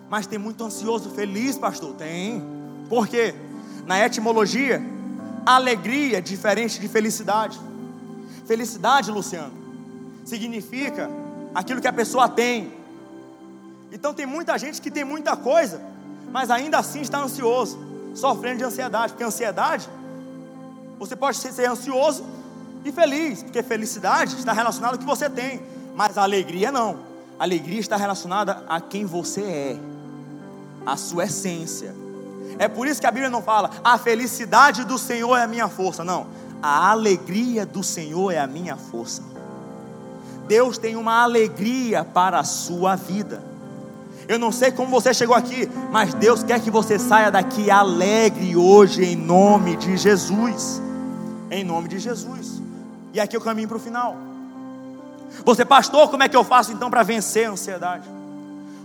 Mas tem muito ansioso feliz, pastor? Tem. Por quê? Na etimologia, alegria é diferente de felicidade. Felicidade, Luciano, significa aquilo que a pessoa tem. Então tem muita gente que tem muita coisa, mas ainda assim está ansioso, sofrendo de ansiedade, porque ansiedade, você pode ser ansioso e feliz, porque felicidade está relacionada ao que você tem, mas a alegria não. A alegria está relacionada a quem você é, a sua essência. É por isso que a Bíblia não fala, a felicidade do Senhor é a minha força. Não, a alegria do Senhor é a minha força. Deus tem uma alegria para a sua vida. Eu não sei como você chegou aqui, mas Deus quer que você saia daqui alegre hoje, em nome de Jesus. Em nome de Jesus. E aqui eu caminho para o final. Você, pastor, como é que eu faço então para vencer a ansiedade?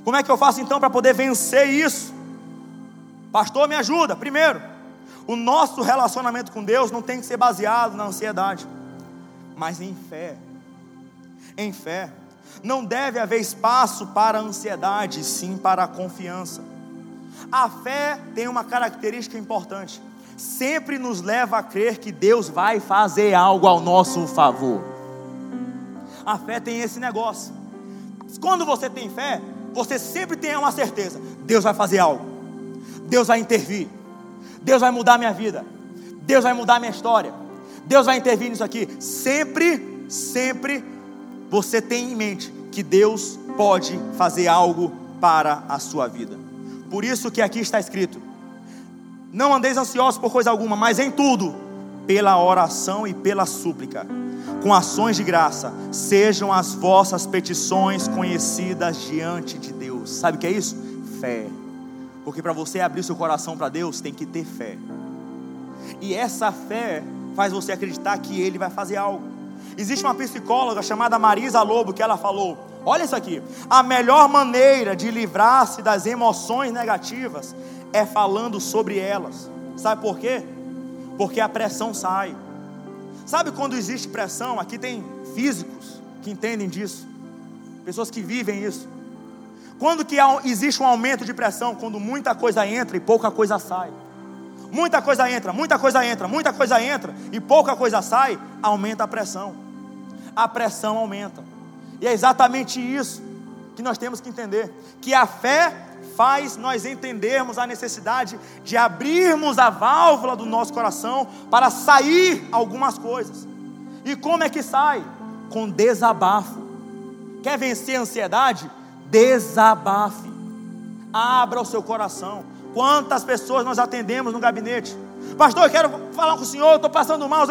Como é que eu faço então para poder vencer isso? Pastor, me ajuda. Primeiro, o nosso relacionamento com Deus não tem que ser baseado na ansiedade, mas em fé. Em fé. Não deve haver espaço para a ansiedade, sim para a confiança. A fé tem uma característica importante sempre nos leva a crer que Deus vai fazer algo ao nosso favor. A fé tem esse negócio. Quando você tem fé, você sempre tem uma certeza: Deus vai fazer algo, Deus vai intervir, Deus vai mudar minha vida, Deus vai mudar minha história, Deus vai intervir nisso aqui. Sempre, sempre você tem em mente que Deus pode fazer algo para a sua vida. Por isso que aqui está escrito: não andeis ansiosos por coisa alguma, mas em tudo, pela oração e pela súplica, com ações de graça, sejam as vossas petições conhecidas diante de Deus. Sabe o que é isso? Fé. Porque para você abrir seu coração para Deus, tem que ter fé. E essa fé faz você acreditar que Ele vai fazer algo. Existe uma psicóloga chamada Marisa Lobo que ela falou: Olha isso aqui, a melhor maneira de livrar-se das emoções negativas é falando sobre elas. Sabe por quê? Porque a pressão sai. Sabe quando existe pressão? Aqui tem físicos que entendem disso, pessoas que vivem isso. Quando que existe um aumento de pressão? Quando muita coisa entra e pouca coisa sai. Muita coisa entra, muita coisa entra, muita coisa entra e pouca coisa sai, aumenta a pressão. A pressão aumenta. E é exatamente isso que nós temos que entender: que a fé faz nós entendermos a necessidade de abrirmos a válvula do nosso coração para sair algumas coisas. E como é que sai? Com desabafo. Quer vencer a ansiedade? Desabafe. Abra o seu coração. Quantas pessoas nós atendemos no gabinete? Pastor, eu quero falar com o senhor, estou passando mal.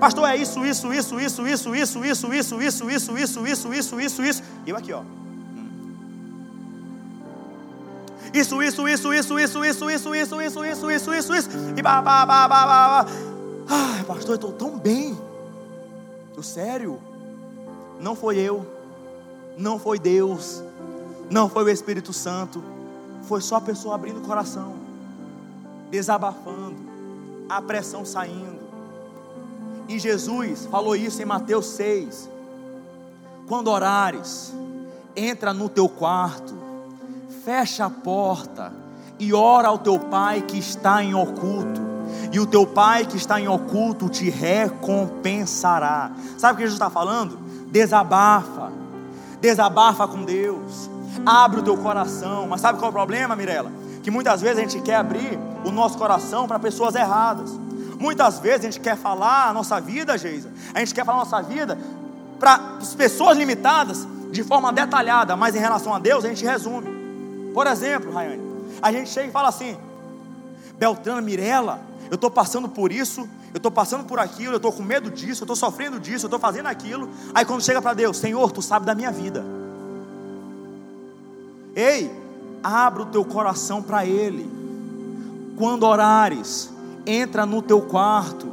Pastor, é isso, isso, isso, isso, isso, isso, isso, isso, isso, isso, isso, isso, isso, isso, isso. E eu aqui, ó. Isso, isso, isso, isso, isso, isso, isso, isso, isso, isso, isso, isso, isso, e bah, bah, bah, bah, bah. Ai, pastor, eu estou tão bem. Tô sério? Não foi eu, não foi Deus, não foi o Espírito Santo, foi só a pessoa abrindo o coração, desabafando, a pressão saindo. E Jesus falou isso em Mateus 6. Quando orares, entra no teu quarto, fecha a porta e ora ao teu pai que está em oculto. E o teu pai que está em oculto te recompensará. Sabe o que Jesus está falando? Desabafa, desabafa com Deus, abre o teu coração. Mas sabe qual é o problema, Mirella? que muitas vezes a gente quer abrir o nosso coração para pessoas erradas. Muitas vezes a gente quer falar a nossa vida, Geisa. A gente quer falar a nossa vida para pessoas limitadas de forma detalhada, mas em relação a Deus a gente resume. Por exemplo, Rayane, a gente chega e fala assim: Beltrana, Mirella, eu estou passando por isso, eu estou passando por aquilo, eu estou com medo disso, eu estou sofrendo disso, eu estou fazendo aquilo. Aí quando chega para Deus, Senhor, tu sabe da minha vida. Ei, abra o teu coração para Ele. Quando orares, entra no teu quarto,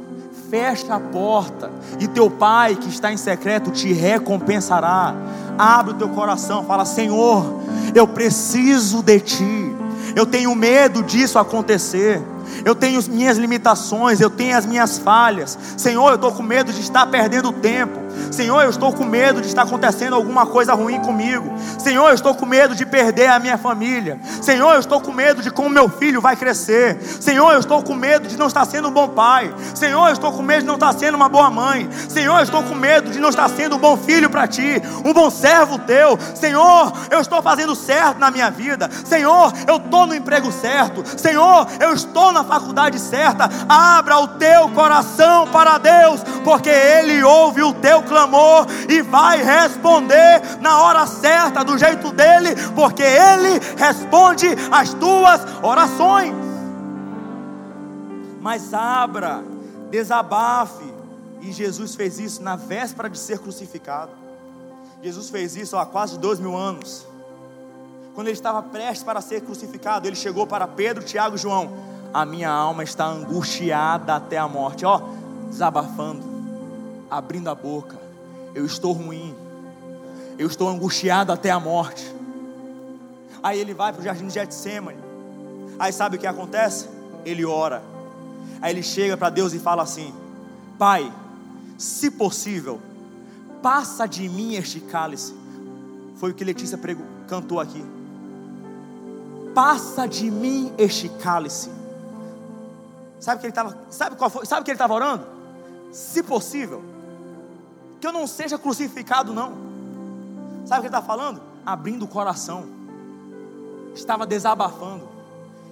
fecha a porta, e teu pai que está em secreto te recompensará. Abre o teu coração, fala: Senhor, eu preciso de ti. Eu tenho medo disso acontecer. Eu tenho minhas limitações, eu tenho as minhas falhas. Senhor, eu estou com medo de estar perdendo tempo. Senhor, eu estou com medo de estar acontecendo alguma coisa ruim comigo. Senhor, eu estou com medo de perder a minha família. Senhor, eu estou com medo de como meu filho vai crescer. Senhor, eu estou com medo de não estar sendo um bom pai. Senhor, eu estou com medo de não estar sendo uma boa mãe. Senhor, eu estou com medo de não estar sendo um bom filho para ti, um bom servo teu. Senhor, eu estou fazendo certo na minha vida. Senhor, eu estou no emprego certo. Senhor, eu estou na faculdade certa. Abra o teu coração para Deus, porque Ele ouve o teu clamor e vai responder na hora certa, do jeito dele, porque ele responde as tuas orações. Mas abra, desabafe. E Jesus fez isso na véspera de ser crucificado. Jesus fez isso há quase dois mil anos. Quando ele estava prestes para ser crucificado, ele chegou para Pedro, Tiago e João. A minha alma está angustiada até a morte. Ó, desabafando, abrindo a boca eu estou ruim, eu estou angustiado até a morte. Aí ele vai para o jardim de Getsemane. Aí sabe o que acontece? Ele ora. Aí ele chega para Deus e fala assim: Pai, se possível, passa de mim este cálice. Foi o que Letícia pregou, cantou aqui. Passa de mim este cálice. Sabe que ele estava, sabe qual foi? Sabe que ele estava orando? Se possível, que eu não seja crucificado, não. Sabe o que ele está falando? Abrindo o coração, estava desabafando,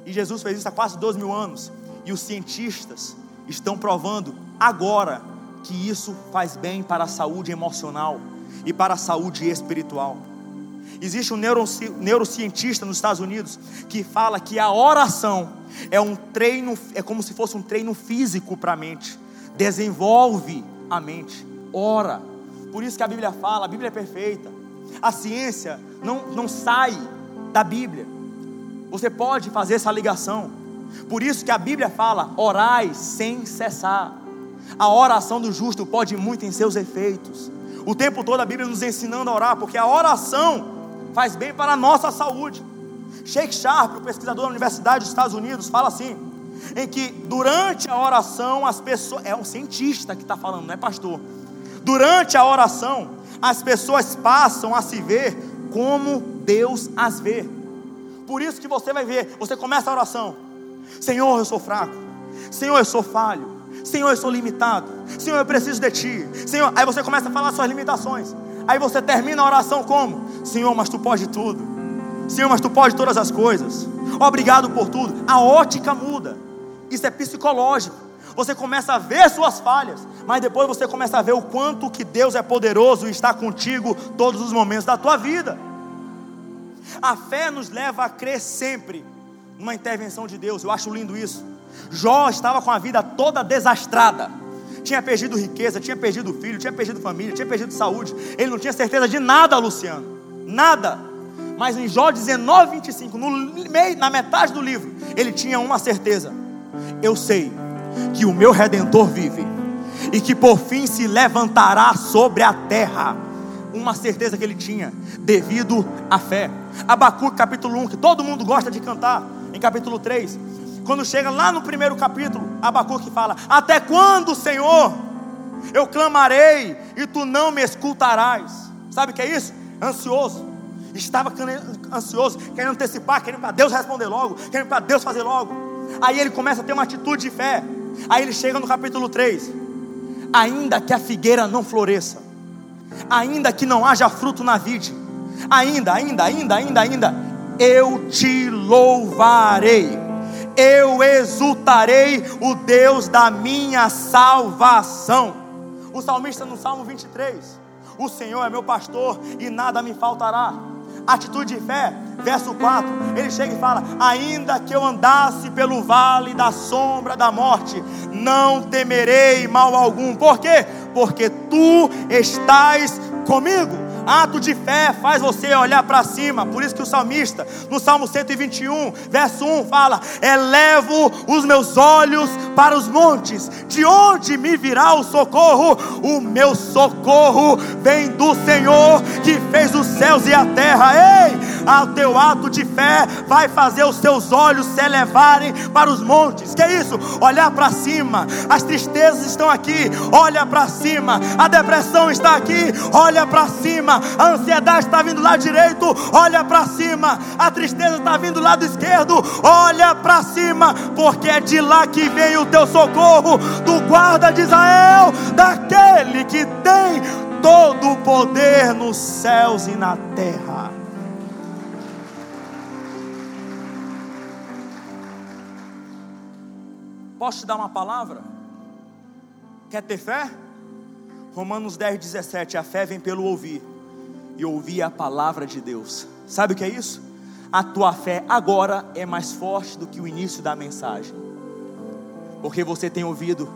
e Jesus fez isso há quase 12 mil anos, e os cientistas estão provando agora que isso faz bem para a saúde emocional e para a saúde espiritual. Existe um neuroci neurocientista nos Estados Unidos que fala que a oração é um treino, é como se fosse um treino físico para a mente, desenvolve a mente ora. Por isso que a Bíblia fala, a Bíblia é perfeita. A ciência não, não sai da Bíblia. Você pode fazer essa ligação. Por isso que a Bíblia fala: orai sem cessar. A oração do justo pode muito em seus efeitos. O tempo todo a Bíblia nos ensinando a orar, porque a oração faz bem para a nossa saúde. Sheikh Sharp, o pesquisador da Universidade dos Estados Unidos, fala assim: em que durante a oração as pessoas. É um cientista que está falando, não é pastor. Durante a oração, as pessoas passam a se ver como Deus as vê. Por isso que você vai ver, você começa a oração: Senhor, eu sou fraco. Senhor, eu sou falho. Senhor, eu sou limitado. Senhor, eu preciso de ti. Senhor, aí você começa a falar suas limitações. Aí você termina a oração como? Senhor, mas tu pode tudo. Senhor, mas tu pode todas as coisas. Obrigado por tudo. A ótica muda. Isso é psicológico você começa a ver suas falhas, mas depois você começa a ver o quanto que Deus é poderoso e está contigo todos os momentos da tua vida. A fé nos leva a crer sempre numa intervenção de Deus. Eu acho lindo isso. Jó estava com a vida toda desastrada. Tinha perdido riqueza, tinha perdido filho, tinha perdido família, tinha perdido saúde. Ele não tinha certeza de nada, Luciano. Nada. Mas em Jó 19, 25, no meio, na metade do livro, ele tinha uma certeza. Eu sei que o meu redentor vive e que por fim se levantará sobre a terra. Uma certeza que ele tinha, devido à fé. Abacuque capítulo 1, que todo mundo gosta de cantar, em capítulo 3. Quando chega lá no primeiro capítulo, Abacuque fala: Até quando, Senhor, eu clamarei e tu não me escutarás? Sabe o que é isso? Ansioso. Estava ansioso, querendo antecipar, querendo para Deus responder logo, querendo para Deus fazer logo. Aí ele começa a ter uma atitude de fé. Aí ele chega no capítulo 3: Ainda que a figueira não floresça, ainda que não haja fruto na vide, ainda, ainda, ainda, ainda, ainda, eu te louvarei, eu exultarei o Deus da minha salvação. O salmista no Salmo 23: O Senhor é meu pastor e nada me faltará atitude de fé. Verso 4, ele chega e fala: Ainda que eu andasse pelo vale da sombra da morte, não temerei mal algum. Por quê? Porque tu estás comigo Ato de fé faz você olhar para cima. Por isso que o salmista, no Salmo 121, verso 1, fala: Elevo os meus olhos para os montes, de onde me virá o socorro? O meu socorro vem do Senhor que fez os céus e a terra. Ei, o teu ato de fé vai fazer os teus olhos se elevarem para os montes. Que é isso? Olhar para cima. As tristezas estão aqui. Olha para cima. A depressão está aqui. Olha para cima a ansiedade está vindo do lado direito, olha para cima, a tristeza está vindo do lado esquerdo, olha para cima, porque é de lá que vem o teu socorro, do guarda de Israel, daquele que tem todo o poder nos céus e na terra. Posso te dar uma palavra? Quer ter fé? Romanos 10, 17: A fé vem pelo ouvir e ouvir a palavra de Deus. Sabe o que é isso? A tua fé agora é mais forte do que o início da mensagem, porque você tem ouvido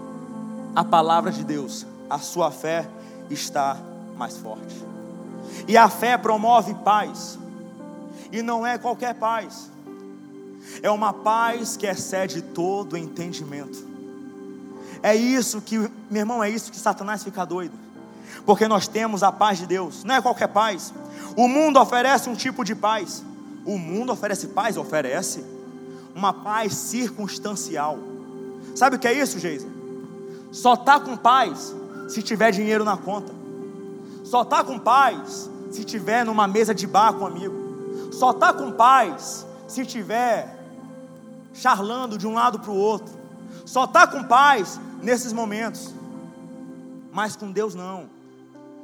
a palavra de Deus, a sua fé está mais forte. E a fé promove paz, e não é qualquer paz, é uma paz que excede todo entendimento. É isso que, meu irmão, é isso que Satanás fica doido porque nós temos a paz de Deus, não é qualquer paz. O mundo oferece um tipo de paz. O mundo oferece paz, oferece uma paz circunstancial. Sabe o que é isso, Geisa? Só tá com paz se tiver dinheiro na conta. Só tá com paz se tiver numa mesa de bar com um amigo. Só tá com paz se tiver charlando de um lado para o outro. Só tá com paz nesses momentos. Mas com Deus não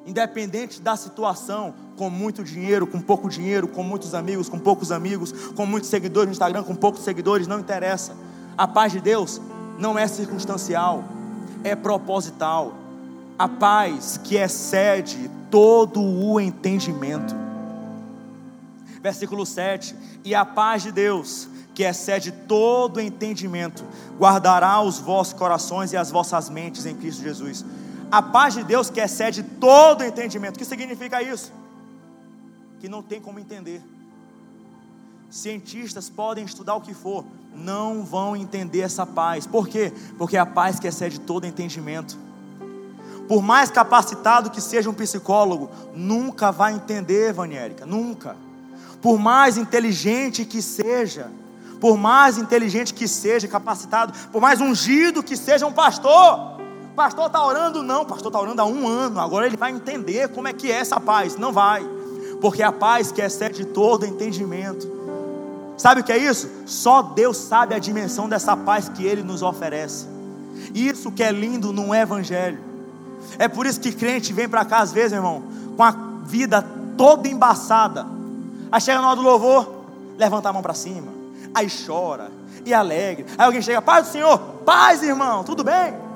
independente da situação, com muito dinheiro, com pouco dinheiro, com muitos amigos, com poucos amigos, com muitos seguidores no Instagram, com poucos seguidores, não interessa. A paz de Deus não é circunstancial, é proposital. A paz que excede todo o entendimento. Versículo 7: E a paz de Deus, que excede todo o entendimento, guardará os vossos corações e as vossas mentes em Cristo Jesus. A paz de Deus que excede todo entendimento. O que significa isso? Que não tem como entender. Cientistas podem estudar o que for, não vão entender essa paz. Por quê? Porque é a paz que excede todo entendimento. Por mais capacitado que seja um psicólogo, nunca vai entender, Vanérica, nunca. Por mais inteligente que seja, por mais inteligente que seja, capacitado, por mais ungido que seja um pastor, pastor está orando, não, pastor está orando há um ano, agora ele vai entender como é que é essa paz. Não vai, porque a paz que excede todo entendimento. Sabe o que é isso? Só Deus sabe a dimensão dessa paz que Ele nos oferece. Isso que é lindo no Evangelho. É por isso que crente vem para cá às vezes, irmão, com a vida toda embaçada. Aí chega na hora do louvor, levanta a mão para cima, aí chora e alegre. Aí alguém chega, paz do Senhor, paz, irmão, tudo bem?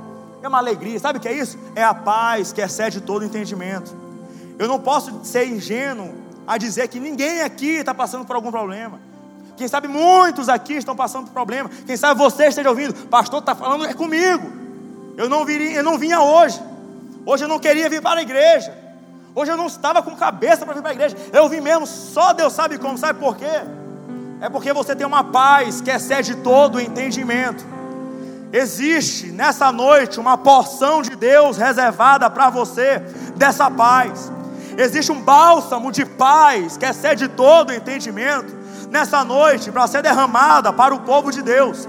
É uma alegria. Sabe o que é isso? É a paz que excede todo entendimento. Eu não posso ser ingênuo a dizer que ninguém aqui está passando por algum problema. Quem sabe muitos aqui estão passando por problema. Quem sabe você esteja ouvindo, pastor está falando é comigo. Eu não, viria, eu não vinha hoje. Hoje eu não queria vir para a igreja. Hoje eu não estava com cabeça para vir para a igreja. Eu vim mesmo, só Deus sabe como. Sabe por quê? É porque você tem uma paz que excede todo o entendimento. Existe nessa noite uma porção de Deus reservada para você, dessa paz. Existe um bálsamo de paz que excede todo entendimento nessa noite para ser derramada para o povo de Deus.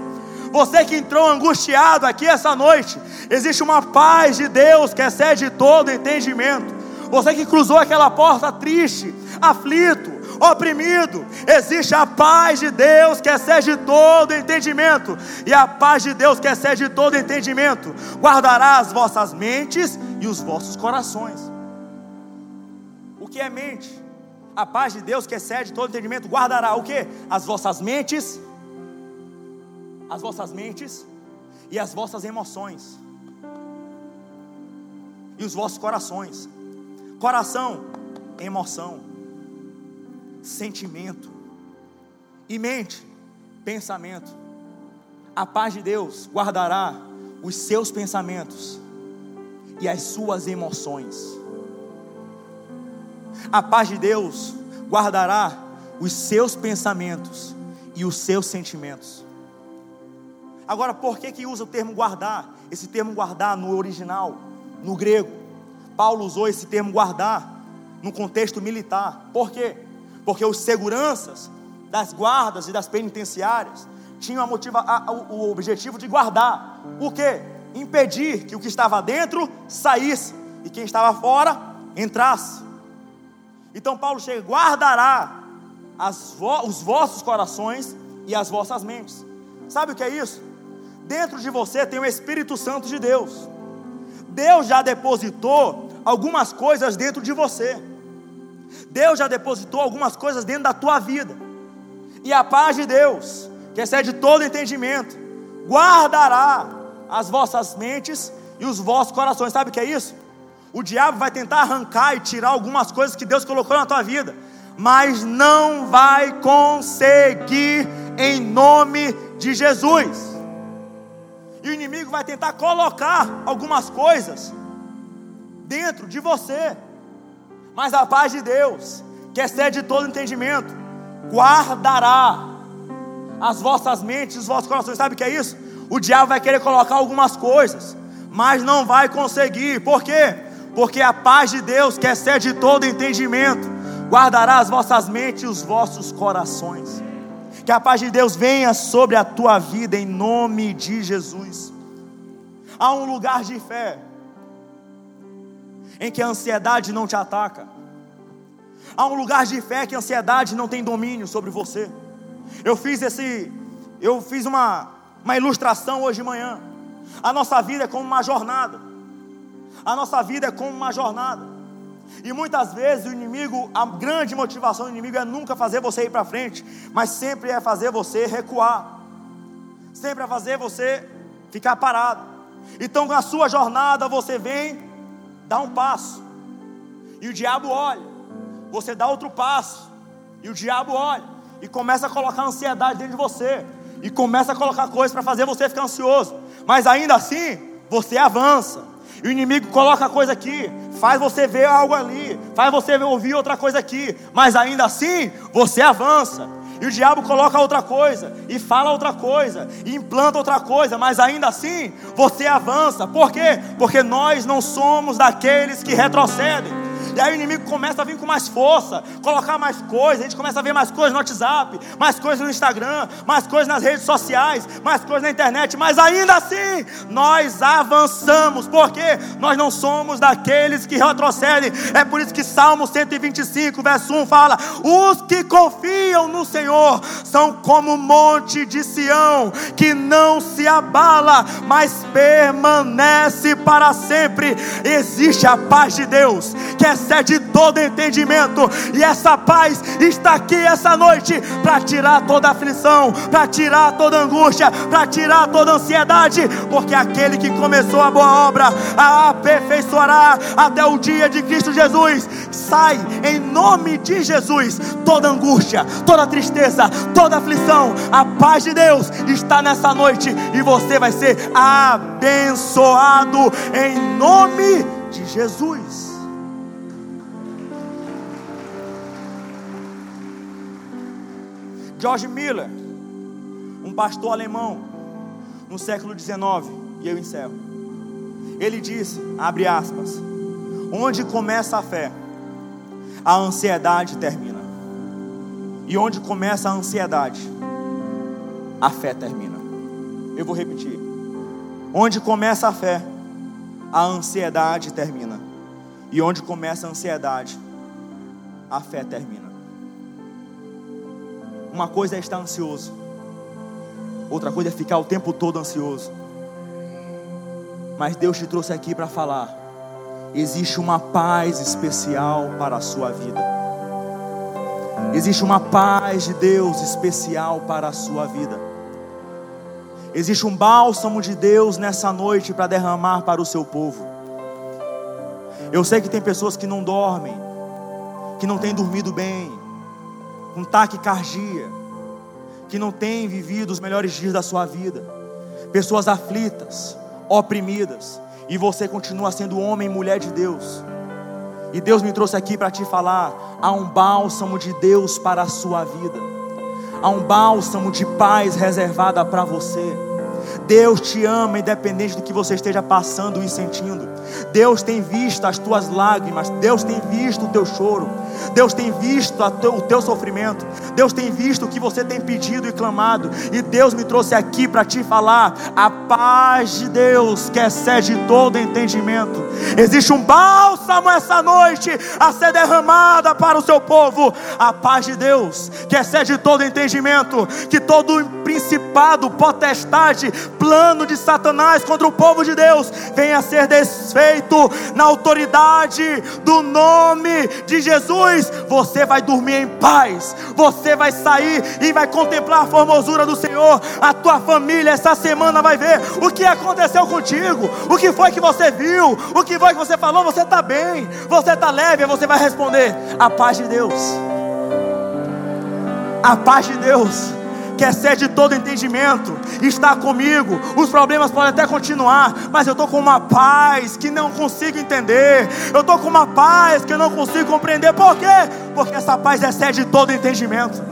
Você que entrou angustiado aqui essa noite, existe uma paz de Deus que excede todo entendimento. Você que cruzou aquela porta triste, aflito, oprimido. Existe a paz de Deus que excede todo entendimento, e a paz de Deus que excede todo entendimento guardará as vossas mentes e os vossos corações. O que é mente? A paz de Deus que excede todo entendimento guardará o que? As vossas mentes, as vossas mentes e as vossas emoções e os vossos corações. Coração, emoção, sentimento e mente, pensamento. A paz de Deus guardará os seus pensamentos e as suas emoções. A paz de Deus guardará os seus pensamentos e os seus sentimentos. Agora, por que que usa o termo guardar? Esse termo guardar no original, no grego. Paulo usou esse termo guardar no contexto militar. Por quê? Porque os seguranças das guardas e das penitenciárias tinham a motiva, a, o objetivo de guardar. O quê? Impedir que o que estava dentro saísse e quem estava fora entrasse. Então Paulo chega, guardará vo, os vossos corações e as vossas mentes. Sabe o que é isso? Dentro de você tem o Espírito Santo de Deus. Deus já depositou algumas coisas dentro de você. Deus já depositou algumas coisas dentro da tua vida. E a paz de Deus, que excede todo entendimento, guardará as vossas mentes e os vossos corações. Sabe o que é isso? O diabo vai tentar arrancar e tirar algumas coisas que Deus colocou na tua vida, mas não vai conseguir em nome de Jesus. E o inimigo vai tentar colocar algumas coisas dentro de você, mas a paz de Deus, que excede todo entendimento, guardará as vossas mentes, os vossos corações. Sabe o que é isso? O diabo vai querer colocar algumas coisas, mas não vai conseguir. Por quê? Porque a paz de Deus, que excede todo entendimento, guardará as vossas mentes e os vossos corações. Que a paz de Deus venha sobre a tua vida em nome de Jesus. Há um lugar de fé em que a ansiedade não te ataca. Há um lugar de fé que a ansiedade não tem domínio sobre você. Eu fiz esse, eu fiz uma, uma ilustração hoje de manhã. A nossa vida é como uma jornada. A nossa vida é como uma jornada. E muitas vezes o inimigo, a grande motivação do inimigo é nunca fazer você ir para frente, mas sempre é fazer você recuar. Sempre é fazer você ficar parado. Então na sua jornada você vem, dá um passo. E o diabo olha você dá outro passo, e o diabo olha e começa a colocar ansiedade dentro de você, e começa a colocar coisas para fazer você ficar ansioso, mas ainda assim, você avança. E o inimigo coloca coisa aqui, faz você ver algo ali, faz você ouvir outra coisa aqui, mas ainda assim você avança. E o diabo coloca outra coisa, e fala outra coisa, e implanta outra coisa, mas ainda assim você avança. Por quê? Porque nós não somos daqueles que retrocedem. E aí o inimigo começa a vir com mais força, colocar mais coisas. A gente começa a ver mais coisas no WhatsApp, mais coisas no Instagram, mais coisas nas redes sociais, mais coisas na internet. Mas ainda assim, nós avançamos, porque nós não somos daqueles que retrocedem. É por isso que Salmo 125, verso 1 fala: Os que confiam no Senhor são como o monte de Sião, que não se abala, mas permanece para sempre. Existe a paz de Deus, que é excede todo entendimento. E essa paz está aqui essa noite para tirar toda aflição, para tirar toda angústia, para tirar toda ansiedade, porque aquele que começou a boa obra a aperfeiçoará até o dia de Cristo Jesus. Sai em nome de Jesus toda angústia, toda tristeza, toda aflição. A paz de Deus está nessa noite e você vai ser abençoado em nome de Jesus. George Miller, um pastor alemão, no século XIX, e eu encerro. Ele disse, abre aspas, onde começa a fé, a ansiedade termina. E onde começa a ansiedade, a fé termina. Eu vou repetir. Onde começa a fé, a ansiedade termina. E onde começa a ansiedade, a fé termina. Uma coisa é estar ansioso, outra coisa é ficar o tempo todo ansioso. Mas Deus te trouxe aqui para falar: existe uma paz especial para a sua vida. Existe uma paz de Deus especial para a sua vida. Existe um bálsamo de Deus nessa noite para derramar para o seu povo. Eu sei que tem pessoas que não dormem, que não têm dormido bem, com taquicardia, que não têm vivido os melhores dias da sua vida, pessoas aflitas, oprimidas, e você continua sendo homem e mulher de Deus. E Deus me trouxe aqui para te falar: há um bálsamo de Deus para a sua vida, há um bálsamo de paz reservada para você. Deus te ama, independente do que você esteja passando e sentindo. Deus tem visto as tuas lágrimas, Deus tem visto o teu choro, Deus tem visto o teu sofrimento, Deus tem visto o que você tem pedido e clamado, e Deus me trouxe aqui para te falar: a paz de Deus que excede todo entendimento. Existe um bálsamo essa noite a ser derramada para o seu povo, a paz de Deus que excede todo entendimento, que todo principado, potestade, plano de Satanás contra o povo de Deus venha a ser desfeito na autoridade do nome de Jesus. Você vai dormir em paz, você vai sair e vai contemplar a formosura do Senhor. A tua família essa semana vai ver o que aconteceu contigo, o que foi que você viu, o que foi que você falou. Você está bem, você está leve, você vai responder: a paz de Deus. A paz de Deus que excede todo entendimento, está comigo. Os problemas podem até continuar, mas eu estou com uma paz que não consigo entender. Eu estou com uma paz que eu não consigo compreender. Por quê? Porque essa paz excede todo entendimento.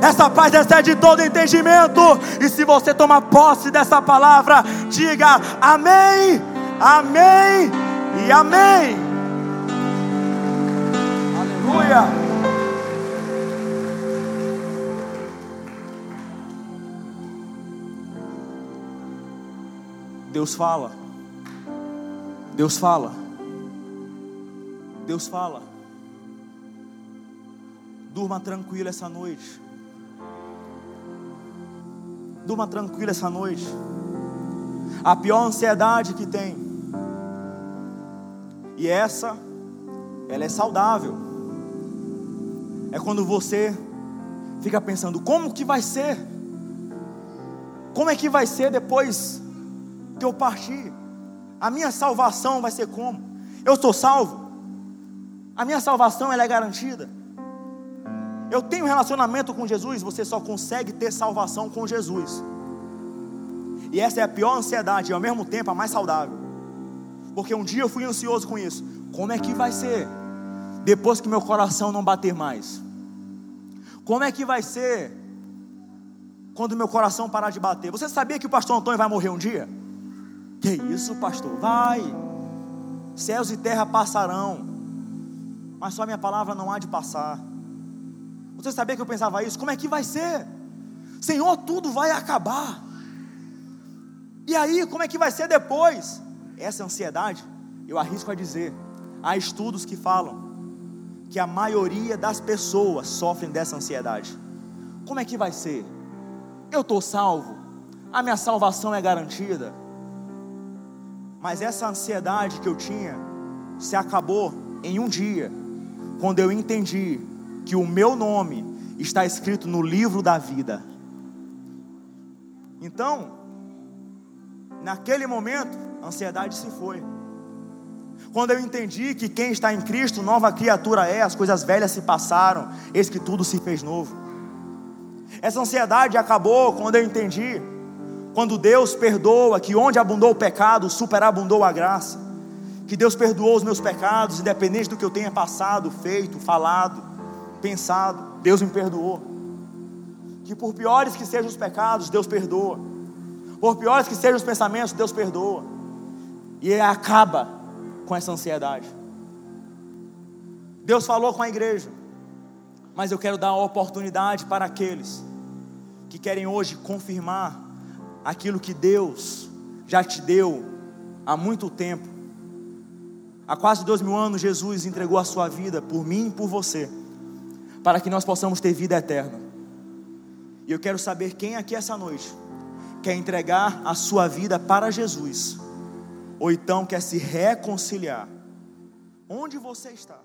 Essa paz excede todo entendimento. E se você tomar posse dessa palavra, diga amém, amém e amém. Aleluia. Deus fala. Deus fala. Deus fala. Durma tranquilo essa noite. Durma tranquilo essa noite. A pior ansiedade que tem. E essa, ela é saudável. É quando você fica pensando: como que vai ser? Como é que vai ser depois que eu partir, a minha salvação vai ser como? Eu sou salvo, a minha salvação ela é garantida. Eu tenho relacionamento com Jesus, você só consegue ter salvação com Jesus. E essa é a pior ansiedade e ao mesmo tempo a mais saudável. Porque um dia eu fui ansioso com isso. Como é que vai ser depois que meu coração não bater mais? Como é que vai ser quando meu coração parar de bater? Você sabia que o pastor Antônio vai morrer um dia? Que isso, pastor? Vai. Céus e terra passarão, mas só minha palavra não há de passar. Você sabia que eu pensava isso? Como é que vai ser? Senhor, tudo vai acabar. E aí, como é que vai ser depois? Essa ansiedade, eu arrisco a dizer, há estudos que falam que a maioria das pessoas sofrem dessa ansiedade. Como é que vai ser? Eu estou salvo, a minha salvação é garantida. Mas essa ansiedade que eu tinha se acabou em um dia, quando eu entendi que o meu nome está escrito no livro da vida. Então, naquele momento, a ansiedade se foi. Quando eu entendi que quem está em Cristo, nova criatura é, as coisas velhas se passaram, eis que tudo se fez novo. Essa ansiedade acabou quando eu entendi quando Deus perdoa, que onde abundou o pecado, superabundou a graça. Que Deus perdoou os meus pecados, independente do que eu tenha passado, feito, falado, pensado, Deus me perdoou. Que por piores que sejam os pecados, Deus perdoa. Por piores que sejam os pensamentos, Deus perdoa. E acaba com essa ansiedade. Deus falou com a igreja, mas eu quero dar uma oportunidade para aqueles que querem hoje confirmar aquilo que Deus já te deu há muito tempo. Há quase dois mil anos, Jesus entregou a sua vida por mim e por você, para que nós possamos ter vida eterna. E eu quero saber quem aqui essa noite quer entregar a sua vida para Jesus, ou então quer se reconciliar. Onde você está?